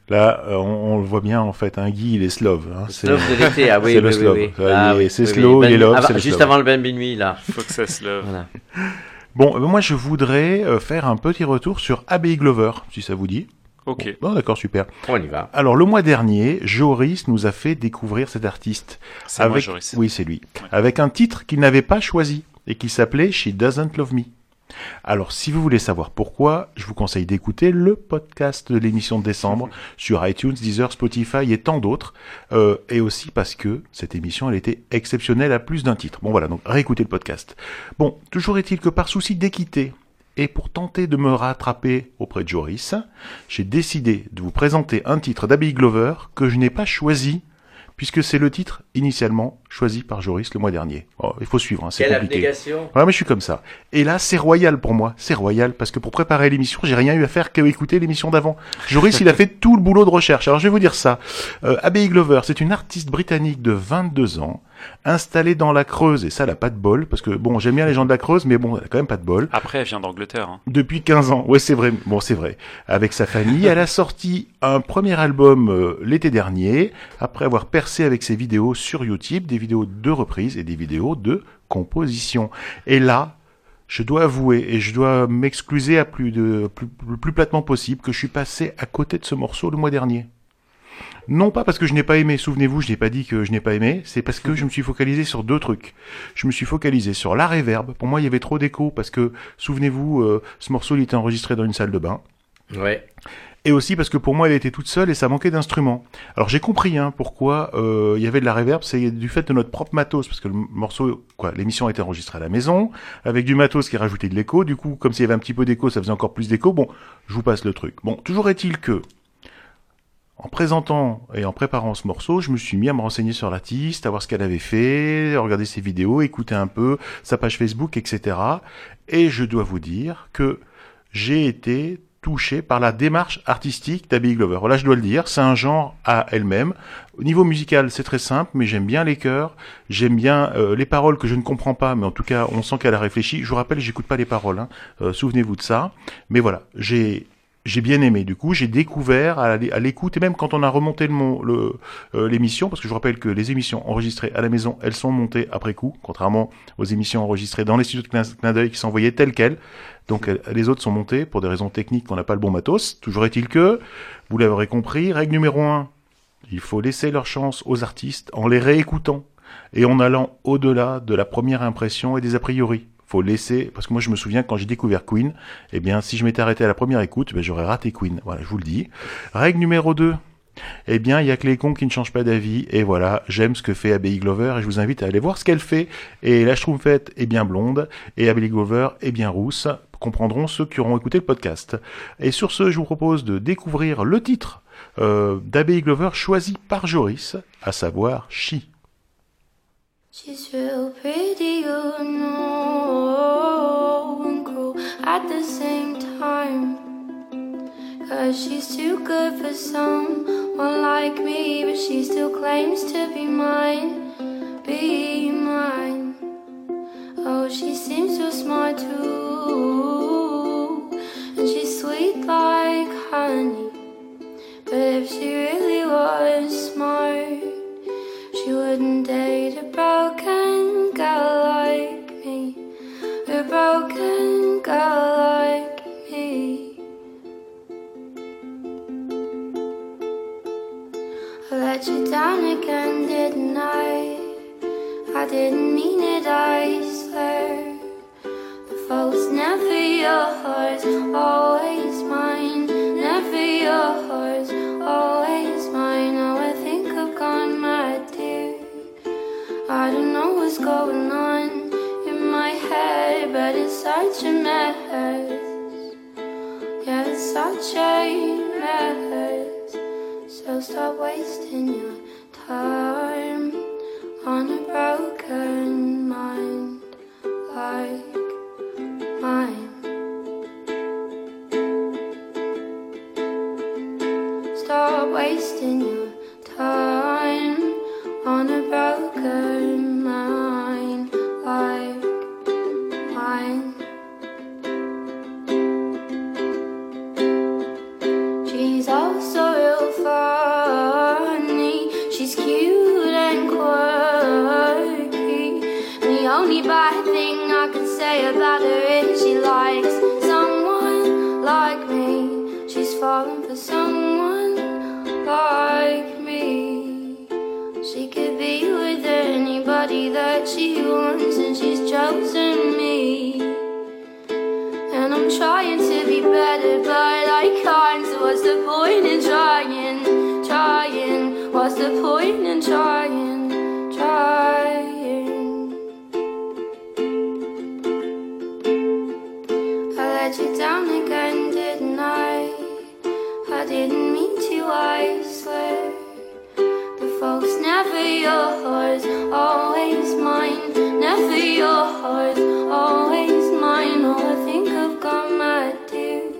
là euh, on, on le voit bien en fait. Un Guy il est slove. Hein, c'est- Slow de l'été, ah oui, c'est oui, le oui, slow. oui. Ah il est- oui, c'est oui, slow, oui. il est Ben- love, Juste slow. avant le bain de minuit, là. faut que ça se lève. Voilà. Bon, moi je voudrais euh, faire un petit retour sur Abbey Glover, si ça vous dit. Ok. Bon, d'accord, super. On y va. Alors le mois dernier, Joris nous a fait découvrir cet artiste. C'est moi, avec... Joris. Oui, c'est lui. Ouais. Avec un titre qu'il n'avait pas choisi et qui s'appelait She Doesn't Love Me. Alors, si vous voulez savoir pourquoi, je vous conseille d'écouter le podcast de l'émission de décembre sur iTunes, Deezer, Spotify et tant d'autres. Euh, et aussi parce que cette émission, elle était exceptionnelle à plus d'un titre. Bon, voilà, donc réécoutez le podcast. Bon, toujours est-il que par souci d'équité, et pour tenter de me rattraper auprès de Joris, j'ai décidé de vous présenter un titre d'Abby Glover que je n'ai pas choisi, puisque c'est le titre initialement choisi par Joris le mois dernier. Oh, il faut suivre, hein, c'est Quelle compliqué. abnégation. Ouais, mais je suis comme ça. Et là, c'est royal pour moi. C'est royal parce que pour préparer l'émission, j'ai rien eu à faire qu'écouter l'émission d'avant. Joris, il a fait tout le boulot de recherche. Alors, je vais vous dire ça. Euh, Abbey Glover, c'est une artiste britannique de 22 ans, installée dans la Creuse. Et ça, elle a pas de bol parce que bon, j'aime bien les gens de la Creuse, mais bon, elle a quand même pas de bol. Après, elle vient d'Angleterre. hein. Depuis 15 ans. Ouais, c'est vrai. Bon, c'est vrai. Avec sa famille, elle a sorti un premier album euh, l'été dernier, après avoir percé avec ses vidéos sur YouTube, des de reprise et des vidéos de composition. Et là, je dois avouer et je dois m'excuser à plus de plus, plus platement possible que je suis passé à côté de ce morceau le mois dernier. Non pas parce que je n'ai pas aimé, souvenez-vous, je n'ai pas dit que je n'ai pas aimé, c'est parce que je me suis focalisé sur deux trucs. Je me suis focalisé sur la réverb. Pour moi, il y avait trop d'écho parce que, souvenez-vous, euh, ce morceau il était enregistré dans une salle de bain. Ouais. Et aussi parce que pour moi, elle était toute seule et ça manquait d'instruments. Alors j'ai compris hein, pourquoi euh, il y avait de la reverb, c'est du fait de notre propre matos, parce que le morceau, quoi, l'émission a été enregistrée à la maison, avec du matos qui rajoutait de l'écho. Du coup, comme s'il y avait un petit peu d'écho, ça faisait encore plus d'écho. Bon, je vous passe le truc. Bon, toujours est-il que en présentant et en préparant ce morceau, je me suis mis à me renseigner sur l'artiste, à voir ce qu'elle avait fait, à regarder ses vidéos, écouter un peu sa page Facebook, etc. Et je dois vous dire que j'ai été touché par la démarche artistique d'Abby Glover. Voilà, je dois le dire, c'est un genre à elle-même. Au niveau musical, c'est très simple, mais j'aime bien les chœurs, j'aime bien euh, les paroles que je ne comprends pas, mais en tout cas, on sent qu'elle a réfléchi. Je vous rappelle, j'écoute pas les paroles, hein. Euh, souvenez-vous de ça. Mais voilà, j'ai j'ai bien aimé. Du coup, j'ai découvert à l'é- à l'écoute et même quand on a remonté le le, euh, l'émission, parce que je vous rappelle que les émissions enregistrées à la maison, elles sont montées après coup, contrairement aux émissions enregistrées dans les studios de clin d'œil qui s'envoyaient telles quelles. Donc les autres sont montées pour des raisons techniques qu'on n'a pas le bon matos. Toujours est-il que, vous l'aurez compris, règle numéro un, il faut laisser leur chance aux artistes en les réécoutant et en allant au-delà de la première impression et des a priori. Faut laisser, parce que moi je me souviens quand j'ai découvert Queen, eh bien si je m'étais arrêté à la première écoute, ben, j'aurais raté Queen. Voilà, je vous le dis. Règle numéro 2. Eh bien, il y a que les cons qui ne changent pas d'avis. Et voilà, j'aime ce que fait Abbey Glover et je vous invite à aller voir ce qu'elle fait. Et la Schtroumpfette est bien blonde et Abbey Glover est bien rousse. Comprendront ceux qui auront écouté le podcast. Et sur ce, je vous propose de découvrir le titre euh, d'Abbey Glover choisi par Joris, à savoir She. She's real pretty, you know, and cruel at the same time. Cause she's too good for someone like me, but she still claims to be mine, be mine. Oh, she seems so smart too, and she's sweet like honey. But if she really was smart, she wouldn't date a broken girl like me. A broken girl like me. I let you down again, didn't I? I didn't mean it, I swear. Fault's never yours, always mine. Never yours, always mine. Oh, I think I've gone mad, dear. I don't know what's going on in my head, but it's such a mess. Yeah, it's such a mess. So stop wasting your time on a broken mind like Stop wasting and she's chosen me. And I'm trying to be better, but I can't. So what's the point in trying? Trying. What's the point in trying? Trying. I let you down again, didn't I? I didn't mean to, I swear. The fault's never yours, always. Never yours, always mine. I think.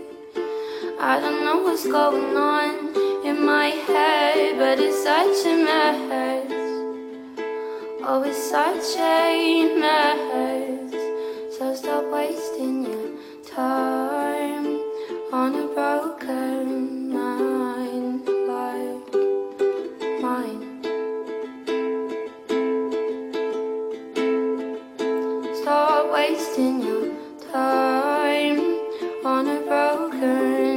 I don't know what's going on in my head, but it's such a mess. Oh, it's such a mess. So stop wasting your time on a broken Stop wasting your time on a broken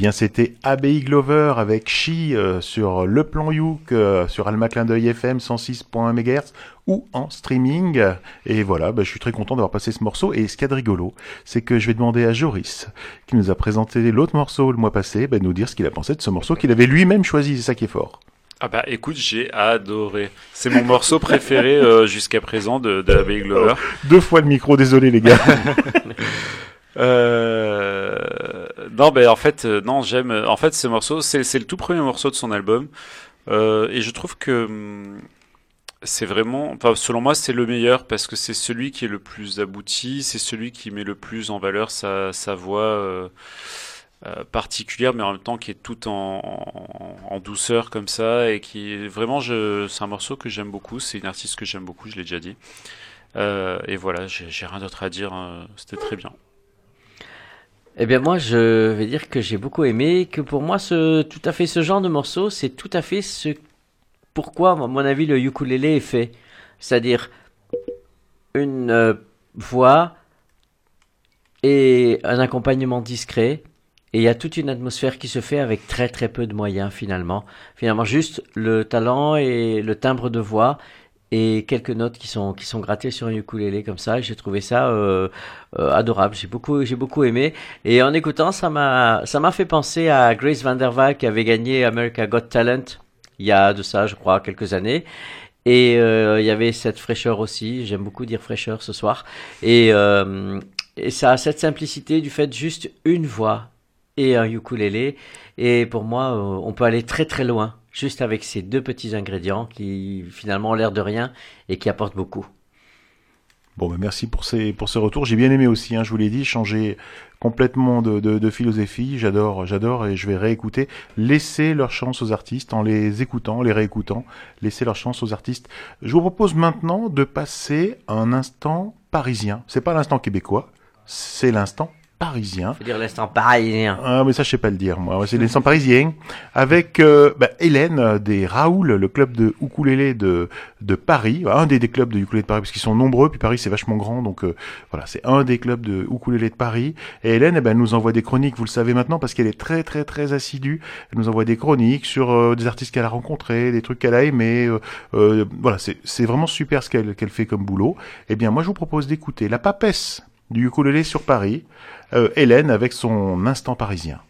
bien, c'était ABI Glover avec Chi euh, sur le plan Youk, euh, sur Alma Clin d'œil FM 106.1 MHz ou en streaming. Et voilà, bah, je suis très content d'avoir passé ce morceau. Et ce qu'il y a de rigolo, c'est que je vais demander à Joris, qui nous a présenté l'autre morceau le mois passé, bah, de nous dire ce qu'il a pensé de ce morceau qu'il avait lui-même choisi. C'est ça qui est fort. Ah bah écoute, j'ai adoré. C'est mon morceau préféré euh, jusqu'à présent de, de Abbey Glover. Deux fois le micro, désolé les gars. Euh, non, ben en fait, euh, non, j'aime. En fait, ce morceau, c'est le tout premier morceau de son album, Euh, et je trouve que hum, c'est vraiment, enfin, selon moi, c'est le meilleur parce que c'est celui qui est le plus abouti, c'est celui qui met le plus en valeur sa voix. euh, euh, particulière mais en même temps qui est tout en, en, douceur comme ça et qui vraiment c'est un morceau que j'aime beaucoup c'est une artiste que j'aime beaucoup je l'ai déjà dit Euh, et voilà j'ai j'ai rien d'autre à dire hein. c'était très bien Eh bien moi je vais dire que j'ai beaucoup aimé, que pour moi ce tout à fait ce genre de morceau, c'est tout à fait ce pourquoi à mon avis le ukulélé est fait. C'est-à-dire une euh, voix et un accompagnement discret et il y a toute une atmosphère qui se fait avec très très peu de moyens finalement. Finalement juste le talent et le timbre de voix et quelques notes qui sont qui sont grattées sur un ukulélé comme ça. J'ai trouvé ça euh, euh, adorable. J'ai beaucoup j'ai beaucoup aimé et en écoutant ça m'a ça m'a fait penser à Grace Van Der Waal qui avait gagné America Got Talent il y a de ça, je crois, quelques années. Et euh, il y avait cette fraîcheur aussi. J'aime beaucoup dire fraîcheur ce soir. Et, euh, et ça a cette simplicité du fait juste une voix et un ukulélé. Et pour moi, euh, on peut aller très très loin juste avec ces deux petits ingrédients qui finalement ont l'air de rien et qui apportent beaucoup. Bon, ben merci pour ces pour ce retour. J'ai bien aimé aussi, hein, je vous l'ai dit, changer complètement de, philosophie. J'adore, j'adore et je vais réécouter. Laissez leur chance aux artistes en les écoutant, les réécoutant. Laissez leur chance aux artistes. Je vous propose maintenant de passer un instant parisien. C'est pas l'instant québécois, c'est l'instant parisien. Veux dire l'instant parisien. Ah, mais ça, je sais pas le dire, moi. C'est l'instant parisien. Avec euh, bah, Hélène euh, des Raoul, le club de ukulélé de, de Paris. Un des, des clubs de ukulélé de Paris, parce qu'ils sont nombreux. Puis Paris, c'est vachement grand. Donc, euh, voilà, c'est un des clubs de ukulélé de Paris. Et Hélène, eh ben, elle nous envoie des chroniques, vous le savez maintenant, parce qu'elle est très, très, très assidue. Elle nous envoie des chroniques sur euh, des artistes qu'elle a rencontrés, des trucs qu'elle a aimés. euh, euh, voilà, c'est c'est vraiment super ce qu'elle qu'elle fait comme boulot. Eh bien, moi, je vous propose d'écouter la papesse du ukulélé sur Paris. Euh, Hélène avec son instant parisien.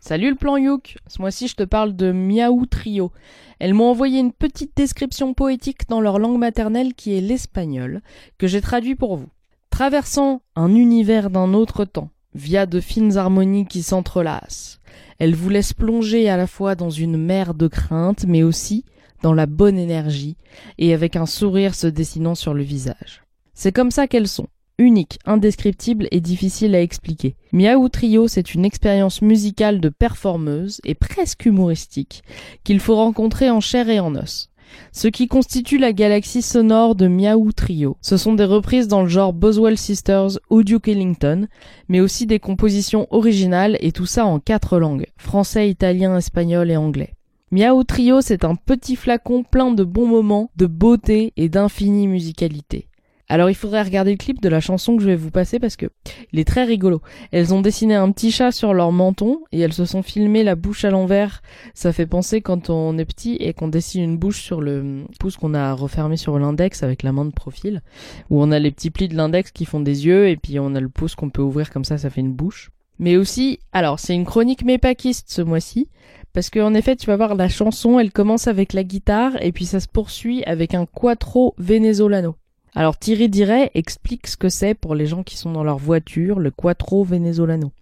Salut le plan Youk Ce mois-ci, je te parle de Miaou Trio. Elles m'ont envoyé une petite description poétique dans leur langue maternelle qui est l'espagnol, que j'ai traduit pour vous. Traversant un univers d'un autre temps, via de fines harmonies qui s'entrelacent, elles vous laissent plonger à la fois dans une mer de crainte, mais aussi dans la bonne énergie, et avec un sourire se dessinant sur le visage. C'est comme ça qu'elles sont unique, indescriptible et difficile à expliquer. Miaou Trio, c'est une expérience musicale de performeuse et presque humoristique qu'il faut rencontrer en chair et en os. Ce qui constitue la galaxie sonore de Miaou Trio, ce sont des reprises dans le genre Boswell Sisters ou Duke Ellington, mais aussi des compositions originales et tout ça en quatre langues, français, italien, espagnol et anglais. Miaou Trio, c'est un petit flacon plein de bons moments, de beauté et d'infinie musicalité. Alors il faudrait regarder le clip de la chanson que je vais vous passer parce que il est très rigolo. Elles ont dessiné un petit chat sur leur menton et elles se sont filmées la bouche à l'envers. Ça fait penser quand on est petit et qu'on dessine une bouche sur le pouce qu'on a refermé sur l'index avec la main de profil, où on a les petits plis de l'index qui font des yeux et puis on a le pouce qu'on peut ouvrir comme ça, ça fait une bouche. Mais aussi, alors c'est une chronique mépakiste ce mois-ci, parce qu'en effet tu vas voir la chanson, elle commence avec la guitare et puis ça se poursuit avec un quattro venezolano. Alors Thierry Diret explique ce que c'est pour les gens qui sont dans leur voiture, le quattro venezolano.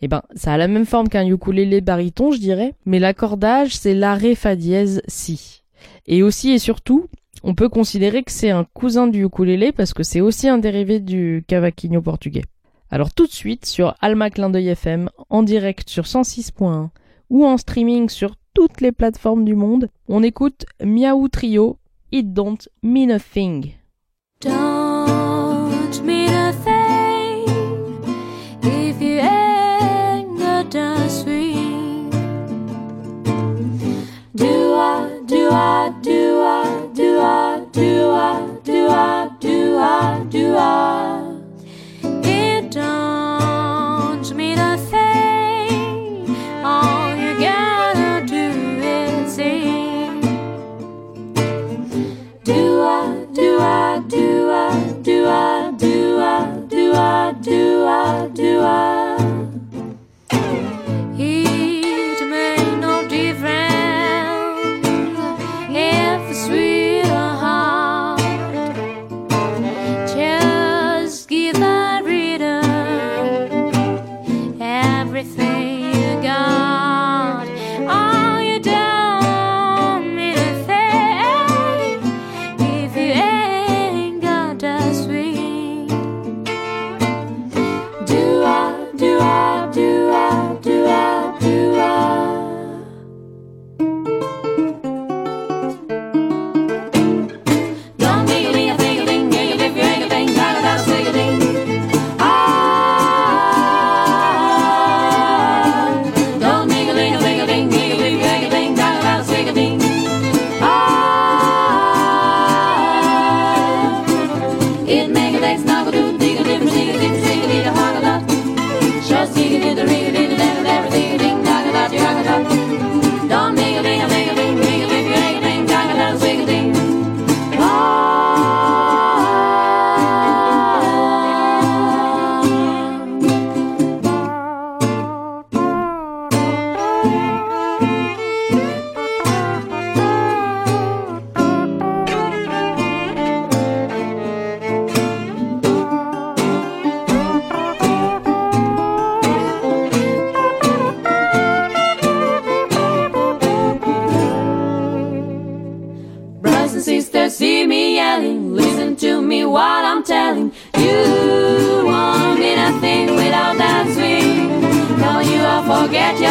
Eh ben, ça a la même forme qu'un ukulélé baryton, je dirais, mais l'accordage c'est la ré fa dièse si. Et aussi et surtout, on peut considérer que c'est un cousin du ukulélé parce que c'est aussi un dérivé du cavaquinho portugais. Alors tout de suite sur Alma Clin d'œil FM, en direct sur 106.1 ou en streaming sur toutes les plateformes du monde, on écoute Miaou Trio, It Don't Mean a Thing. Don't mean a thing if you ain't got a swing. Do I, do I, do I, do I, do I, do I, do I, do I? Do I, do I?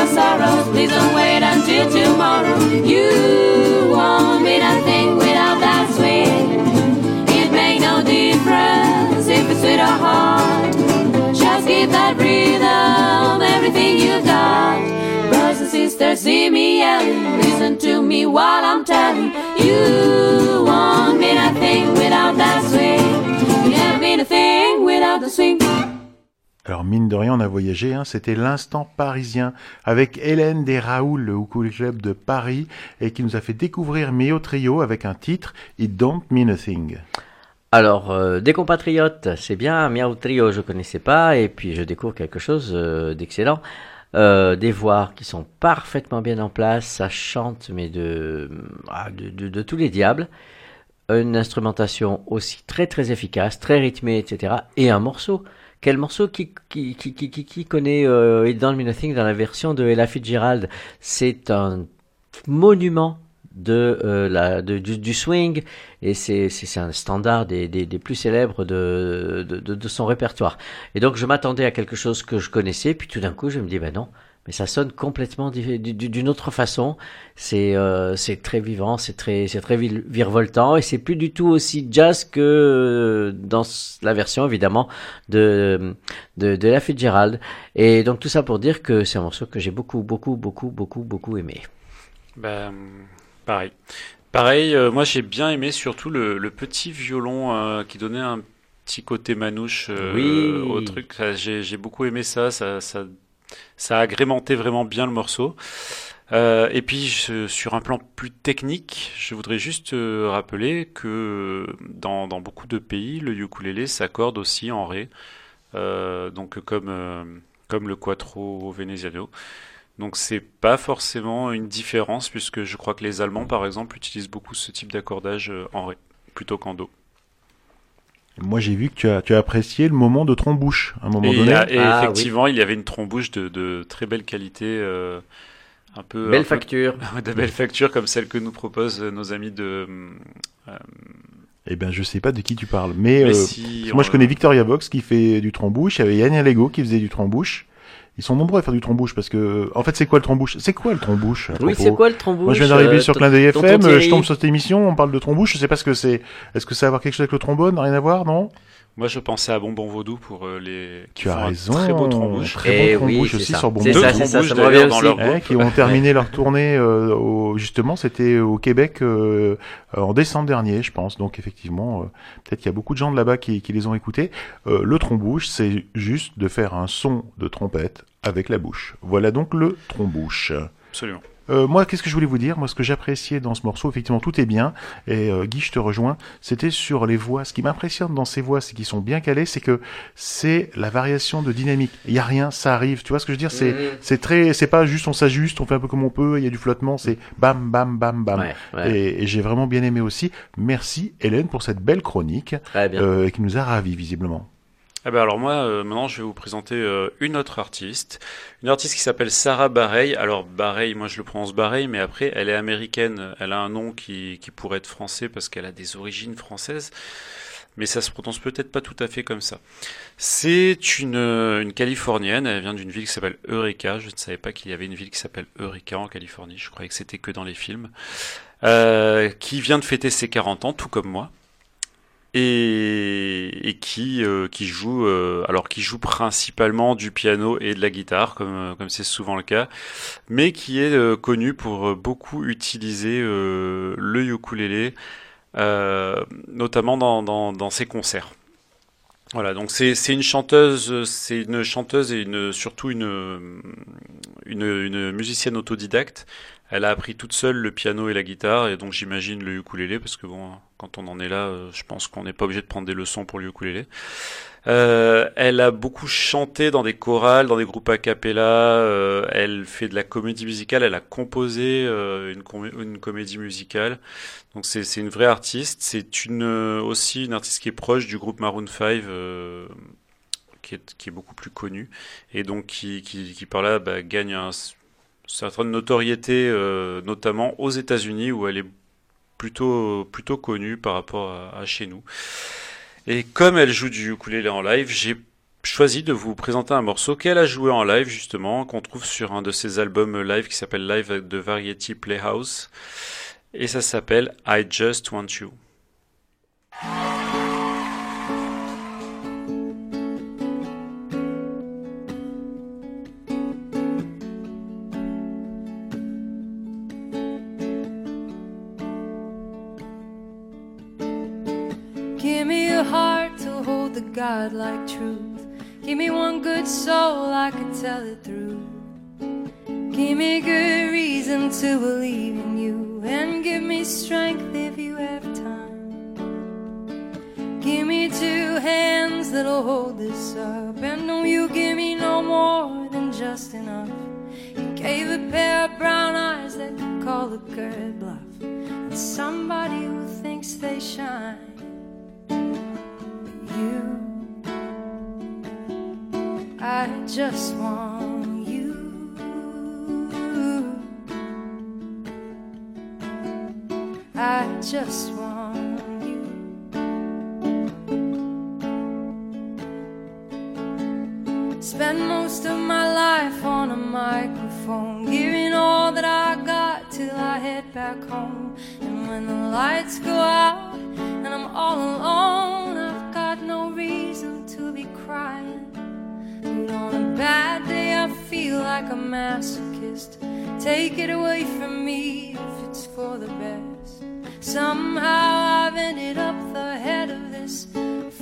Your sorrows. Please don't wait until tomorrow. You won't be nothing without that swing. It make no difference if it's sweet or hard. Just keep that rhythm, everything you got. Brothers and sisters, see me yelling. Listen to me while I'm telling. You won't be nothing without that swing. You never be nothing without the swing. Alors mine de rien, on a voyagé, hein, c'était l'instant parisien avec Hélène des Raoul, le Ukulele Club de Paris, et qui nous a fait découvrir Mio Trio avec un titre It Don't Mean a Thing. Alors, euh, des compatriotes, c'est bien. Miao Trio, je connaissais pas, et puis je découvre quelque chose euh, d'excellent. Euh, des voix qui sont parfaitement bien en place, ça chante, mais de, ah, de, de- de tous les diables. Une instrumentation aussi très très efficace, très rythmée, etc. Et un morceau. Quel morceau qui, qui, qui, qui, connaît euh, It Don't Mean a Thing dans la version de Ella Fitzgerald? C'est un monument de, euh, la, de- du, swing et c'est un standard des, des, plus célèbres de, de, de son répertoire. Et donc je m'attendais à quelque chose que je connaissais, puis tout d'un coup je me dis ben non, mais ça sonne complètement d'une autre façon. C'est euh, c'est très vivant, c'est très c'est très virevoltant et c'est plus du tout aussi jazz que euh, dans la version évidemment de de, de la Fitzgerald. Et donc tout ça pour dire que c'est un morceau que j'ai beaucoup beaucoup beaucoup beaucoup beaucoup aimé. Ben, pareil. Pareil, euh, moi j'ai bien aimé surtout le, le petit violon euh, qui donnait un petit côté manouche euh, Oui. au truc. J'ai j'ai beaucoup aimé ça, ça, ça, ça a agrémenté vraiment bien le morceau. Euh, et puis sur un plan plus technique, je voudrais juste euh, rappeler que dans, beaucoup de pays, le ukulélé s'accorde aussi en ré, euh, donc comme, le quattro veneziano. Donc c'est pas forcément une différence puisque je crois que les Allemands par exemple utilisent beaucoup ce type d'accordage en ré plutôt qu'en do. Moi j'ai vu que tu as, tu as apprécié le moment de trombouche, à un moment Et, donné. a- et Ah, effectivement, il y avait une trombouche de, de très belle qualité, euh, un peu Belle un peu- facture. de belles factures comme celle que nous proposent euh, nos amis de. euh, Eh ben je sais pas de qui tu parles, mais, mais euh, si, moi je on- connais Victoria Box qui fait du trombouche, il y avait Yann Lego qui faisait du trombouche. Ils sont nombreux à faire du trombouche parce que, en fait, c'est quoi le trombouche C'est quoi le trombouche Oui, c'est quoi le trombouche Moi, je viens d'arriver euh, sur tonton FM, euh, je tombe sur cette émission, on parle de trombouche, je sais pas ce que c'est. Est-ce que ça a à voir quelque chose avec le trombone? Rien à voir, non? Moi, je pensais à Bonbon Vaudou pour euh, les. Tu as raison. Très beau trombouche. Très Eh bon oui, trombouche c'est aussi ça. sur Bonbon. C'est Deux ça, d'ailleurs, dans aussi. leur groupe. qui ont terminé leur tournée euh, au, justement c'était au Québec euh, euh, en décembre dernier je pense donc effectivement euh, peut-être qu'il y a beaucoup de gens de là-bas qui, qui les ont écoutés Euh, le trombouche c'est juste de faire un son de trompette avec la bouche voilà donc le trombouche Absolument. Euh, moi, qu'est-ce que je voulais vous dire? Moi, ce que j'appréciais dans ce morceau, effectivement, tout est bien. Et euh, Guy, je te rejoins. C'était sur les voix. Ce qui m'impressionne dans ces voix, c'est qu'ils sont bien calés. C'est que c'est la variation de dynamique. Il y a rien, ça arrive. Tu vois ce que je veux dire? C'est Mhm. c'est très, c'est pas juste on s'ajuste, on fait un peu comme on peut. Il y a du flottement. C'est bam, bam, bam, bam. Ouais, ouais, Et, et j'ai vraiment bien aimé aussi. Merci Hélène pour cette belle chronique très bien. euh, qui nous a ravis visiblement. Eh ben alors moi, euh, maintenant, je vais vous présenter euh, une autre artiste, une artiste qui s'appelle Sarah Bareilles. Alors Bareilles, moi je le prononce Bareilles, mais après, elle est américaine. Elle a un nom qui, qui pourrait être français parce qu'elle a des origines françaises, mais ça se prononce peut-être pas tout à fait comme ça. C'est une, euh, une Californienne. Elle vient d'une ville qui s'appelle Eureka. Je ne savais pas qu'il y avait une ville qui s'appelle Eureka en Californie. Je croyais que c'était que dans les films. Euh, qui vient de fêter ses 40 ans, tout comme moi et, et qui euh, qui joue euh, alors qui joue principalement du piano et de la guitare comme euh, comme c'est souvent le cas mais qui est euh, connu pour euh, beaucoup utiliser euh, le ukulélé notamment dans, dans dans ses concerts. Voilà donc c'est c'est une chanteuse c'est une chanteuse et une surtout une une, une musicienne autodidacte elle a appris toute seule le piano et la guitare, et donc j'imagine le ukulélé, parce que bon, quand on en est là, euh, je pense qu'on n'est pas obligé de prendre des leçons pour le ukulélé. Euh, elle a beaucoup chanté dans des chorales, dans des groupes a cappella, euh, elle fait de la comédie musicale, elle a composé euh, une, com- une comédie musicale, donc c'est une vraie artiste. C'est une euh, aussi une artiste qui est proche du groupe Maroon 5, euh, qui, est, qui est beaucoup plus connu, et donc qui, qui, qui par là bah, gagne un certaine notoriété, euh, notamment aux États-Unis, où elle est plutôt plutôt connue par rapport à, à chez nous. Et comme elle joue du ukulélé en live, j'ai choisi de vous présenter un morceau qu'elle a joué en live justement, qu'on trouve sur un de ses albums live qui s'appelle Live de Variety Playhouse. Et ça s'appelle I Just Want You. Godlike truth. Give me one good soul I could tell it through. Give me good reason to believe in you. And give me strength if you have time. Give me two hands that'll hold this up. And don't you give me no more than just enough. You gave a pair of brown eyes that could call a good bluff. And somebody who thinks they shine you. I just want you. I just want you. Spend most of my life on a microphone, giving all that I got till I head back home. And when the lights go out and I'm all alone, I've got no reason to be crying. But on a bad day, I feel like a masochist. Take it away from me if it's for the best. Somehow I've ended up the head of this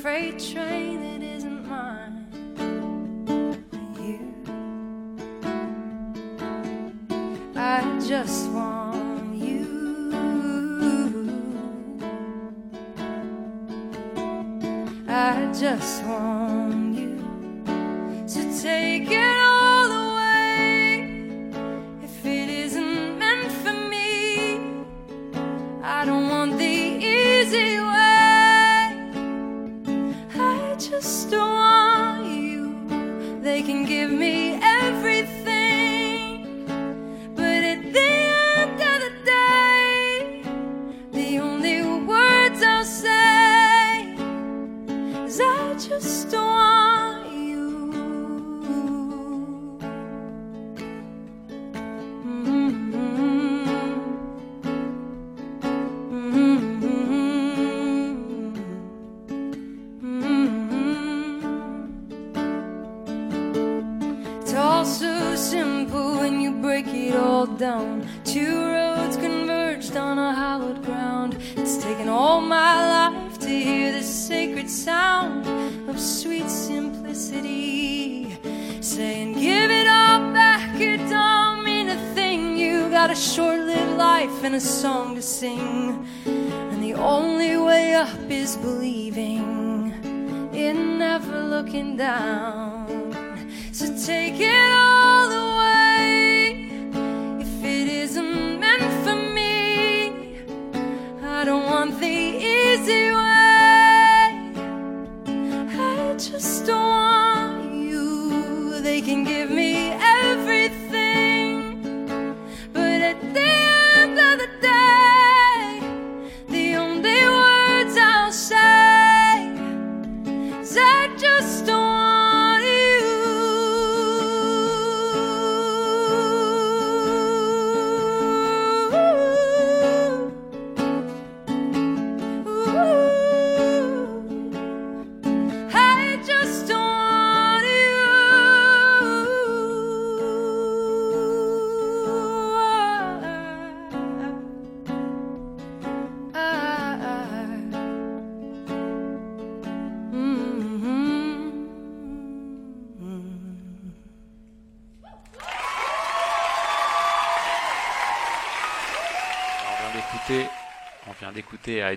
freight train that isn't mine. You, I just want you. I just want take it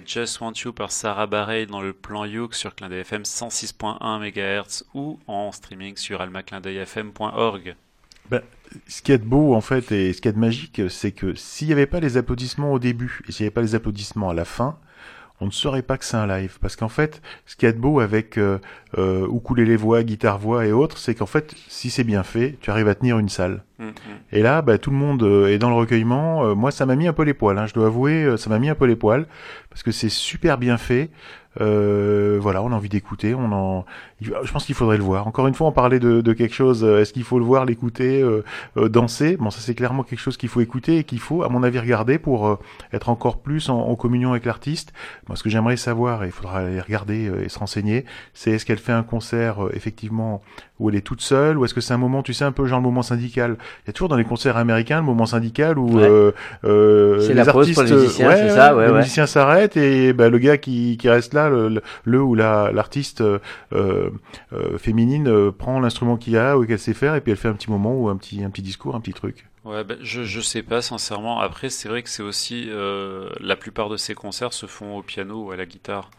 Just Want You par Sarah Bareilles dans le plan Youk sur Clin FM 106.1 MHz ou en streaming sur almaclindeuilfm.org. Ben, ce qui est beau en fait et ce qui est magique, c'est que s'il n'y avait pas les applaudissements au début et s'il n'y avait pas les applaudissements à la fin, on ne saurait pas que c'est un live. Parce qu'en fait, ce qui est de beau avec euh, euh, ukulélé voix, guitare voix et autres, c'est qu'en fait, si c'est bien fait, tu arrives à tenir une salle. Mm, mm. Et là, bah, tout le monde euh, est dans le recueillement. Euh, moi, ça m'a mis un peu les poils. Hein, je dois avouer, euh, ça m'a mis un peu les poils parce que c'est super bien fait. Euh, voilà, on a envie d'écouter. On en, je pense qu'il faudrait le voir. Encore une fois, on parlait de, de quelque chose. euh, Est-ce qu'il faut le voir, l'écouter, euh, euh, danser? Bon, ça c'est clairement quelque chose qu'il faut écouter et qu'il faut, à mon avis, regarder pour euh, être encore plus en, en communion avec l'artiste. Moi, ce que j'aimerais savoir, et il faudra aller regarder euh, et se renseigner, c'est est-ce qu'elle fait un concert euh, effectivement où elle est toute seule, ou est-ce que c'est un moment, tu sais, un peu genre le moment syndical? Il y a toujours dans les concerts américains le moment syndical où Ouais. euh, euh, C'est la pause pour les musiciens, c'est ça, ouais, les ouais. musiciens s'arrêtent et bah, le gars qui, qui reste là, le, le, le ou la l'artiste euh, euh, euh, féminine euh, prend l'instrument qu'il a ou qu'elle sait faire et puis elle fait un petit moment ou un petit un petit discours, un petit truc. Ouais, ben, je, je sais pas sincèrement. Après, c'est vrai que c'est aussi euh, la plupart de ces concerts se font au piano ou à la guitare.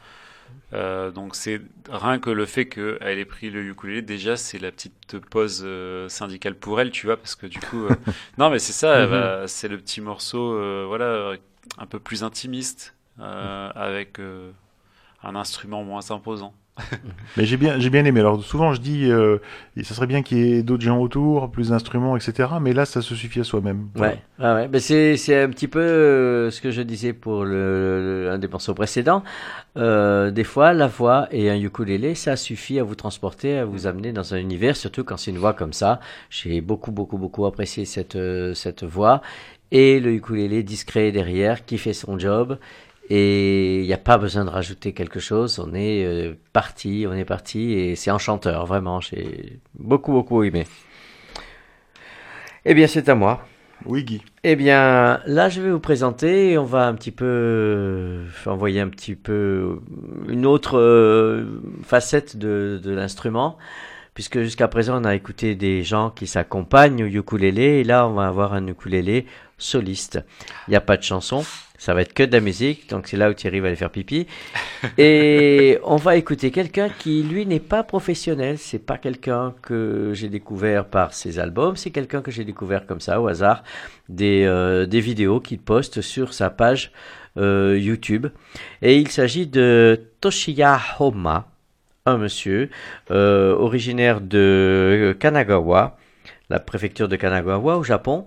Euh, donc c'est rien que le fait qu'elle ait pris le ukulélé, déjà c'est la petite pause euh, syndicale pour elle, tu vois, parce que du coup, euh, non mais c'est ça, va- c'est le petit morceau, euh, voilà, un peu plus intimiste, euh, avec euh, un instrument moins imposant. Mais j'ai bien j'ai bien aimé. Alors souvent je dis euh, ça serait bien qu'il y ait d'autres gens autour, plus d'instruments, etc. Mais là ça se suffit à soi-même. Voilà. Ouais, ouais, ouais. Ben c'est c'est un petit peu euh, ce que je disais pour le, le- un des morceaux précédents. Euh, des fois, la voix et un ukulélé, ça suffit à vous transporter, à vous amener dans un univers, surtout quand c'est une voix comme ça. J'ai beaucoup, beaucoup, beaucoup apprécié cette euh, cette voix et le ukulélé discret derrière qui fait son job. Et il n'y a pas besoin de rajouter quelque chose. On est euh, parti, on est parti et c'est enchanteur, vraiment. J'ai beaucoup, beaucoup aimé. Eh bien, c'est à moi. Oui Guy. Eh bien, là, je vais vous présenter. On va un petit peu euh, envoyer un petit peu une autre euh, facette de, de l'instrument, puisque jusqu'à présent, on a écouté des gens qui s'accompagnent au ukulélé, et là, on va avoir un ukulélé soliste. Il n'y a pas de chanson, ça va être que de la musique, donc c'est là où Thierry va aller faire pipi. Et on va écouter quelqu'un qui, lui, n'est pas professionnel. C'est pas quelqu'un que j'ai découvert par ses albums, c'est quelqu'un que j'ai découvert comme ça, au hasard, des, euh, des vidéos qu'il poste sur sa page euh, YouTube. Et il s'agit de Toshiya Homa, un monsieur euh, originaire de Kanagawa, la préfecture de Kanagawa au Japon,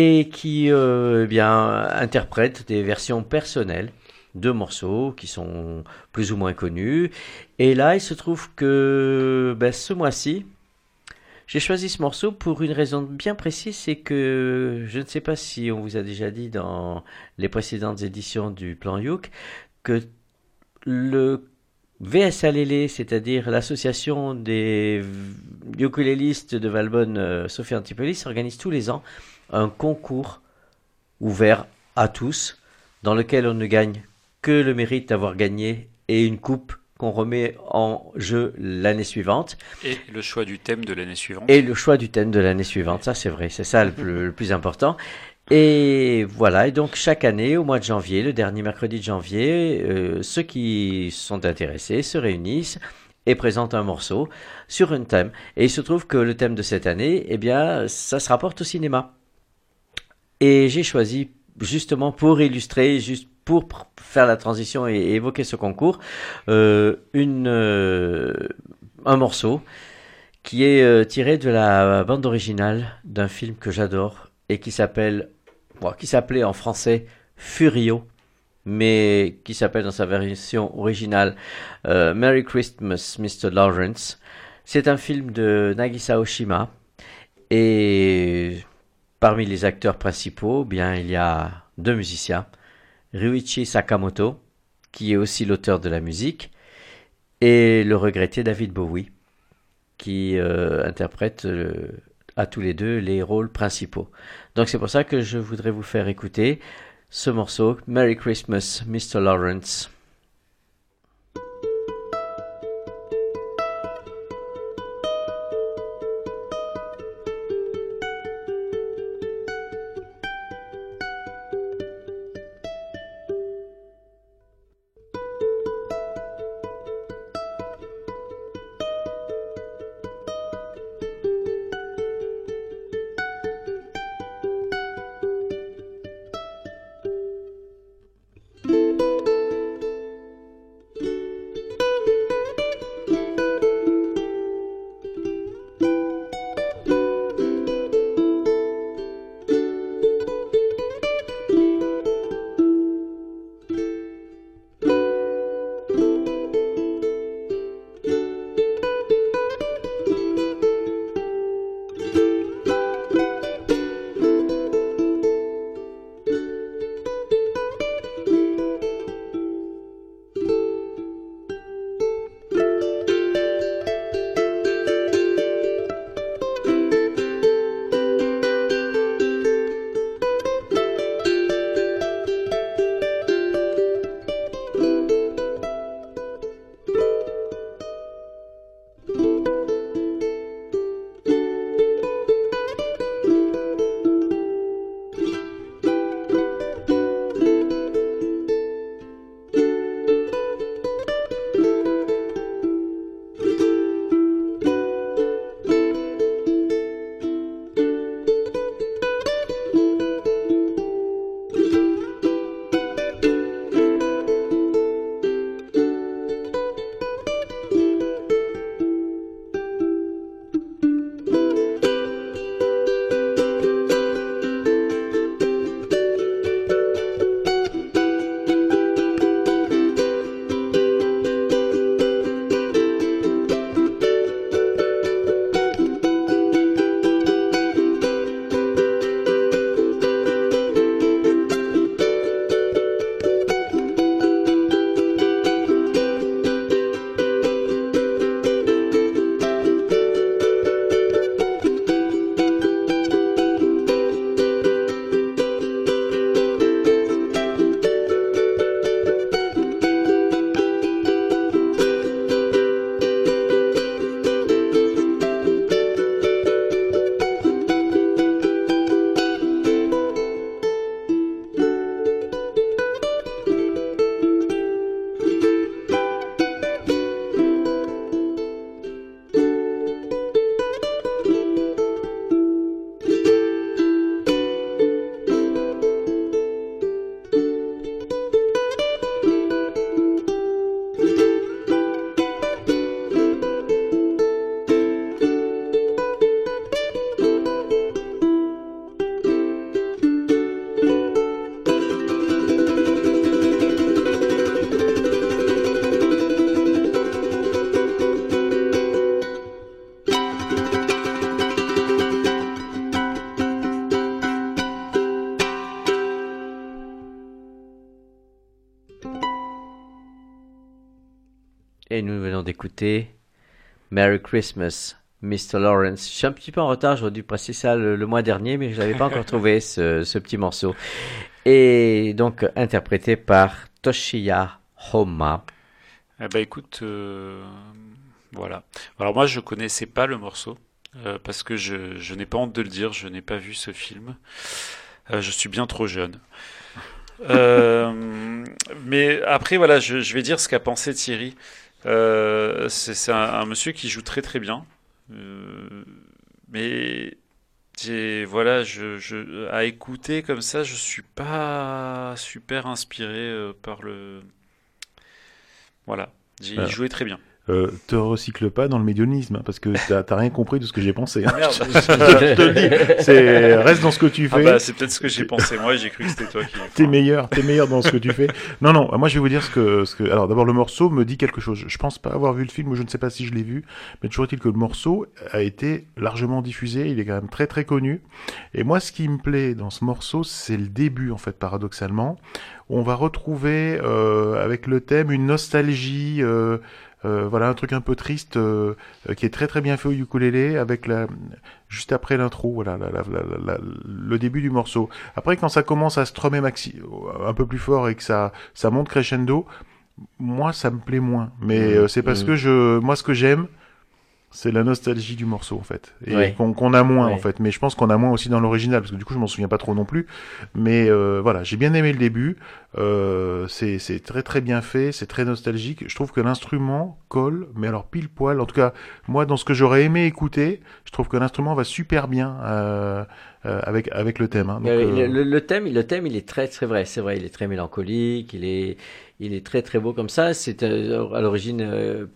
et qui euh, eh bien, interprète des versions personnelles de morceaux qui sont plus ou moins connus. Et là, il se trouve que ben, ce mois-ci, j'ai choisi ce morceau pour une raison bien précise, c'est que je ne sais pas si on vous a déjà dit dans les précédentes éditions du Plan Youk que le VSLL, c'est-à-dire l'association des ukulélistes de Valbonne, euh, Sophie Antipolis, organise tous les ans un concours ouvert à tous, dans lequel on ne gagne que le mérite d'avoir gagné et une coupe qu'on remet en jeu l'année suivante Et le choix du thème de l'année suivante. et le choix du thème de l'année suivante. Ça, c'est vrai, c'est ça le plus, le plus important. Et voilà, et donc chaque année, au mois de janvier, le dernier mercredi de janvier, euh, ceux qui sont intéressés se réunissent et présentent un morceau sur un thème. Et il se trouve que le thème de cette année, eh bien, ça se rapporte au cinéma. Et j'ai choisi justement pour illustrer, juste pour faire la transition et évoquer ce concours, euh, euh, un morceau qui est euh, tiré de la bande originale d'un film que j'adore et qui s'appelle, qui s'appelait en français Furio, mais qui s'appelle dans sa version originale Merry Christmas, Mr. Lawrence. C'est un film de Nagisa Oshima et parmi les acteurs principaux, bien il y a deux musiciens, Ryuichi Sakamoto, qui est aussi l'auteur de la musique, et le regretté David Bowie, qui euh, interprète euh, à tous les deux les rôles principaux. Donc c'est pour ça que je voudrais vous faire écouter ce morceau, Merry Christmas, Mr. Lawrence. D'écouter Merry Christmas, Mr. Lawrence. Je suis un petit peu en retard, j'aurais dû passer ça le, le mois dernier, mais je n'avais pas encore trouvé ce, ce petit morceau. Et donc interprété par Toshiya Homa. Eh ben écoute, euh, voilà. Alors moi je connaissais pas le morceau euh, parce que je, je n'ai pas honte de le dire, je n'ai pas vu ce film. Euh, je suis bien trop jeune. Euh, mais après voilà, je, je vais dire ce qu'a pensé Thierry. Euh, c'est un, un monsieur qui joue très très bien, Euh, mais voilà, je, je à écouter comme ça, je suis pas super inspiré euh, par le. Voilà, j'ai Voilà. joué très bien. Euh, te recycle pas dans le médianisme, hein, parce que t'as rien compris de ce que j'ai pensé. hein. Merde. je, te le dis, c'est reste dans ce que tu Ah fais. bah c'est peut-être ce que j'ai pensé moi, j'ai cru que c'était toi qui. T'es meilleur, t'es meilleur dans ce que tu fais. Non, non, moi je vais vous dire ce que, ce que. Alors d'abord le morceau me dit quelque chose. Je pense pas avoir vu le film, ou je ne sais pas si je l'ai vu, mais toujours est-il que le morceau a été largement diffusé. Il est quand même très très connu. Et moi, ce qui me plaît dans ce morceau, c'est le début en fait, paradoxalement. On va retrouver euh, avec le thème une nostalgie. Euh, voilà un truc un peu triste euh, euh, qui est très très bien fait au ukulélé avec la juste après l'intro voilà la- la- la- la- le début du morceau après, quand ça commence à strummer maxi un peu plus fort et que ça, ça monte crescendo, moi, ça me plaît moins. Mais euh, c'est parce Mhm. que je, moi, ce que j'aime, c'est la nostalgie du morceau, en fait. Et Ouais. qu'on a moins, Ouais. en fait. Mais je pense qu'on a moins aussi dans l'original, parce que du coup, je m'en souviens pas trop non plus. Mais euh, voilà, j'ai bien aimé le début. Euh, c'est c'est très très bien fait, c'est très nostalgique. Je trouve que l'instrument colle, mais alors pile poil. En tout cas, moi, dans ce que j'aurais aimé écouter, je trouve que l'instrument va super bien euh, euh, avec avec le thème. hein. Donc, Euh, euh, le, le- le thème, le thème, il est très, très vrai. C'est vrai, il est très mélancolique. Il est, il est très, très beau comme ça. C'est euh, à l'origine euh,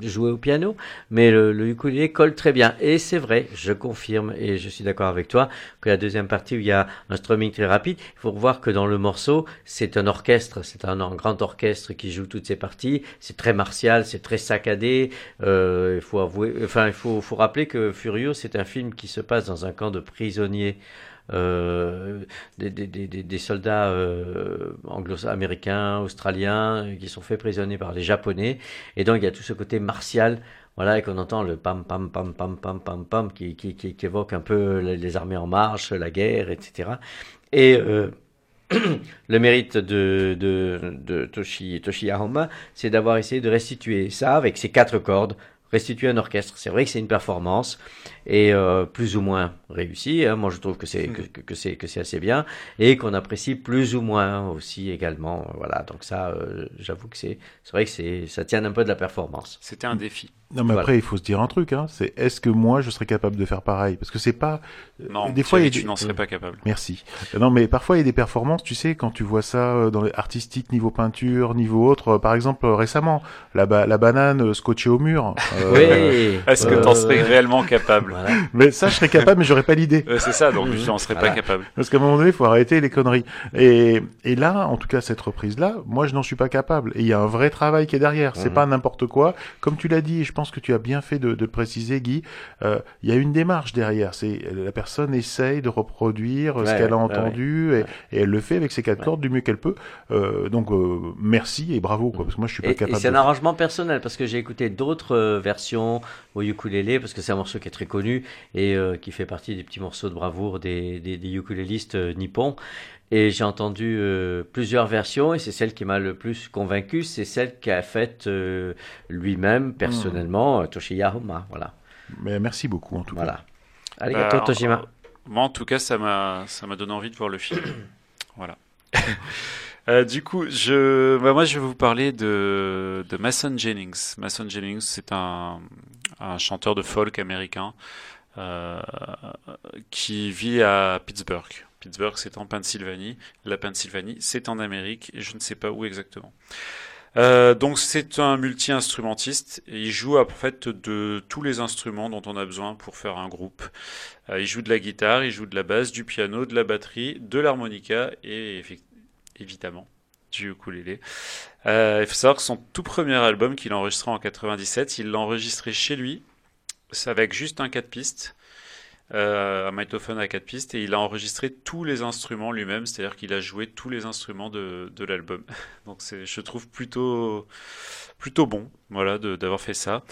joué au piano, mais le, le ukulélé colle très bien. Et c'est vrai, je confirme et je suis d'accord avec toi que la deuxième partie où il y a un strumming très rapide, il faut voir que dans le morceau, c'est un orchestre, c'est un, grand orchestre qui joue toutes ces parties. C'est très martial, c'est très saccadé. Euh, il faut avouer, enfin, il faut, faut rappeler que Furio, c'est un film qui se passe dans un camp de prisonniers euh, des, des, des, des- soldats euh, anglo-américains, australiens, qui sont faits prisonniers par les Japonais. Et donc il y a tout ce côté martial, voilà, et qu'on entend le pam pam pam pam pam pam pam qui, qui, qui, qui évoque un peu les armées en marche, la guerre, etc. Et euh, le mérite de, de, de Toshi, Toshiya Homa, c'est d'avoir essayé de restituer ça avec ses quatre cordes, restituer un orchestre. C'est vrai que c'est une performance et euh, plus ou moins réussie. hein. Moi, je trouve que c'est que, que c'est assez bien et qu'on apprécie plus ou moins aussi également. Voilà. Donc ça, euh, j'avoue que c'est c'est vrai que c'est ça tient un peu de la performance. C'était un défi. Non, mais Voilà. après, il faut se dire un truc, hein. C'est est-ce que moi, je serais capable de faire pareil? Parce que c'est pas. Non, des fois, il y a tu des- n'en serais pas capable. Merci. Euh, Non, mais parfois, il y a des performances, tu sais, quand tu vois ça euh, dans les artistiques, niveau peinture, niveau autre. euh, Par exemple, euh, récemment, la, ba- la banane euh, scotchée au mur. euh, Oui. Est-ce que Euh, t'en serais réellement capable? Voilà. Mais ça, je serais capable, mais j'aurais pas l'idée. Euh, C'est ça, donc Mhm. je n'en serais Voilà. pas capable. Parce qu'à un moment donné, il faut arrêter les conneries. Et, et là, en tout cas, cette reprise-là, moi, je n'en suis pas capable. Et il y a un vrai travail qui est derrière. C'est Mhm. pas n'importe quoi. Comme tu l'as dit, je pense que tu as bien fait de, de le préciser, Guy, euh, il y a une démarche derrière. C'est la personne essaye de reproduire ce Ouais, qu'elle a entendu ouais. Et, et elle le fait avec ses quatre cordes du mieux qu'elle peut. Euh, donc, euh, merci et bravo, quoi. Parce que moi, je suis pas Et, et capable. c'est un arrangement personnel parce que j'ai écouté d'autres euh, versions au ukulélé parce que c'est un morceau qui est très connu et euh, qui fait partie des petits morceaux de bravoure des, des, des ukulélistes euh, nippons. Et j'ai entendu euh, plusieurs versions et c'est celle qui m'a le plus convaincu, c'est celle qu'a faite euh, lui-même personnellement, euh, Toshiya Homa. Voilà. Mais merci beaucoup, en tout cas. Voilà. Arigato Bah, Toshima. Moi, en tout cas, ça m'a, ça m'a donné envie de voir le film. voilà. Euh, du coup, je, bah, moi, je vais vous parler de, de Mason Jennings. Mason Jennings, c'est un, un chanteur de folk américain euh, qui vit à Pittsburgh. Pittsburgh, c'est en Pennsylvanie. La Pennsylvanie, c'est en Amérique, et je ne sais pas où exactement. Euh, donc c'est un multi-instrumentiste il joue en fait de tous les instruments dont on a besoin pour faire un groupe. Euh, il joue de la guitare, il joue de la basse, du piano, de la batterie, de l'harmonica et évidemment du ukulélé. Euh, il faut savoir que son tout premier album qu'il a enregistré en 97, il l'a enregistré chez lui, avec juste un 4 pistes. Euh, un magnétophone à quatre pistes et il a enregistré tous les instruments lui-même, c'est-à-dire qu'il a joué tous les instruments de, de l'album. Donc c'est, je trouve plutôt plutôt bon, voilà, d'avoir fait ça.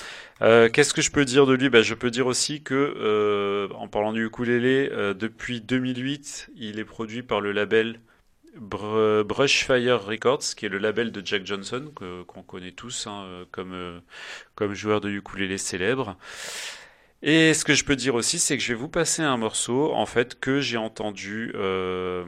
Euh, qu'est-ce que je peux dire de lui? Bah, Je peux dire aussi que, euh, en parlant du ukulélé, euh, depuis 2008, il est produit par le label Br- Brushfire Records, qui est le label de Jack Johnson, que- qu'on connaît tous hein, euh, comme, euh, comme joueur de ukulélé célèbre. Et ce que je peux dire aussi, c'est que je vais vous passer un morceau, en fait, que j'ai entendu euh,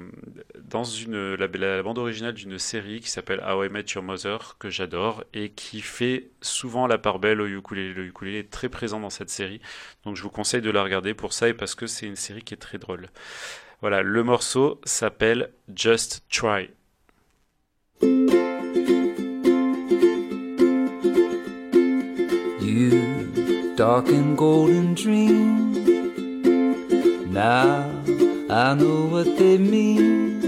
dans une, la, bande originale d'une série qui s'appelle How I Met Your Mother, que j'adore, et qui fait souvent la part belle au ukulélé. Le ukulélé est très présent dans cette série, donc je vous conseille de la regarder pour ça et parce que c'est une série qui est très drôle. Voilà, le morceau s'appelle Just Try. Dark and golden dream. Now I know what they mean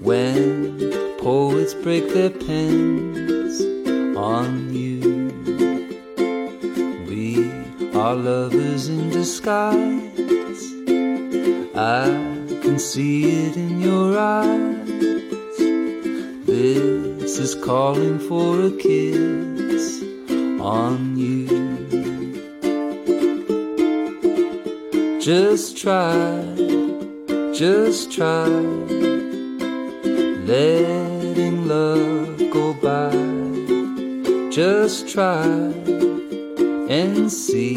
when poets break their pens on you. We are lovers in disguise. I can see it in your eyes. This is calling for a kiss on you. Just try, just try, letting love go by. Just try and see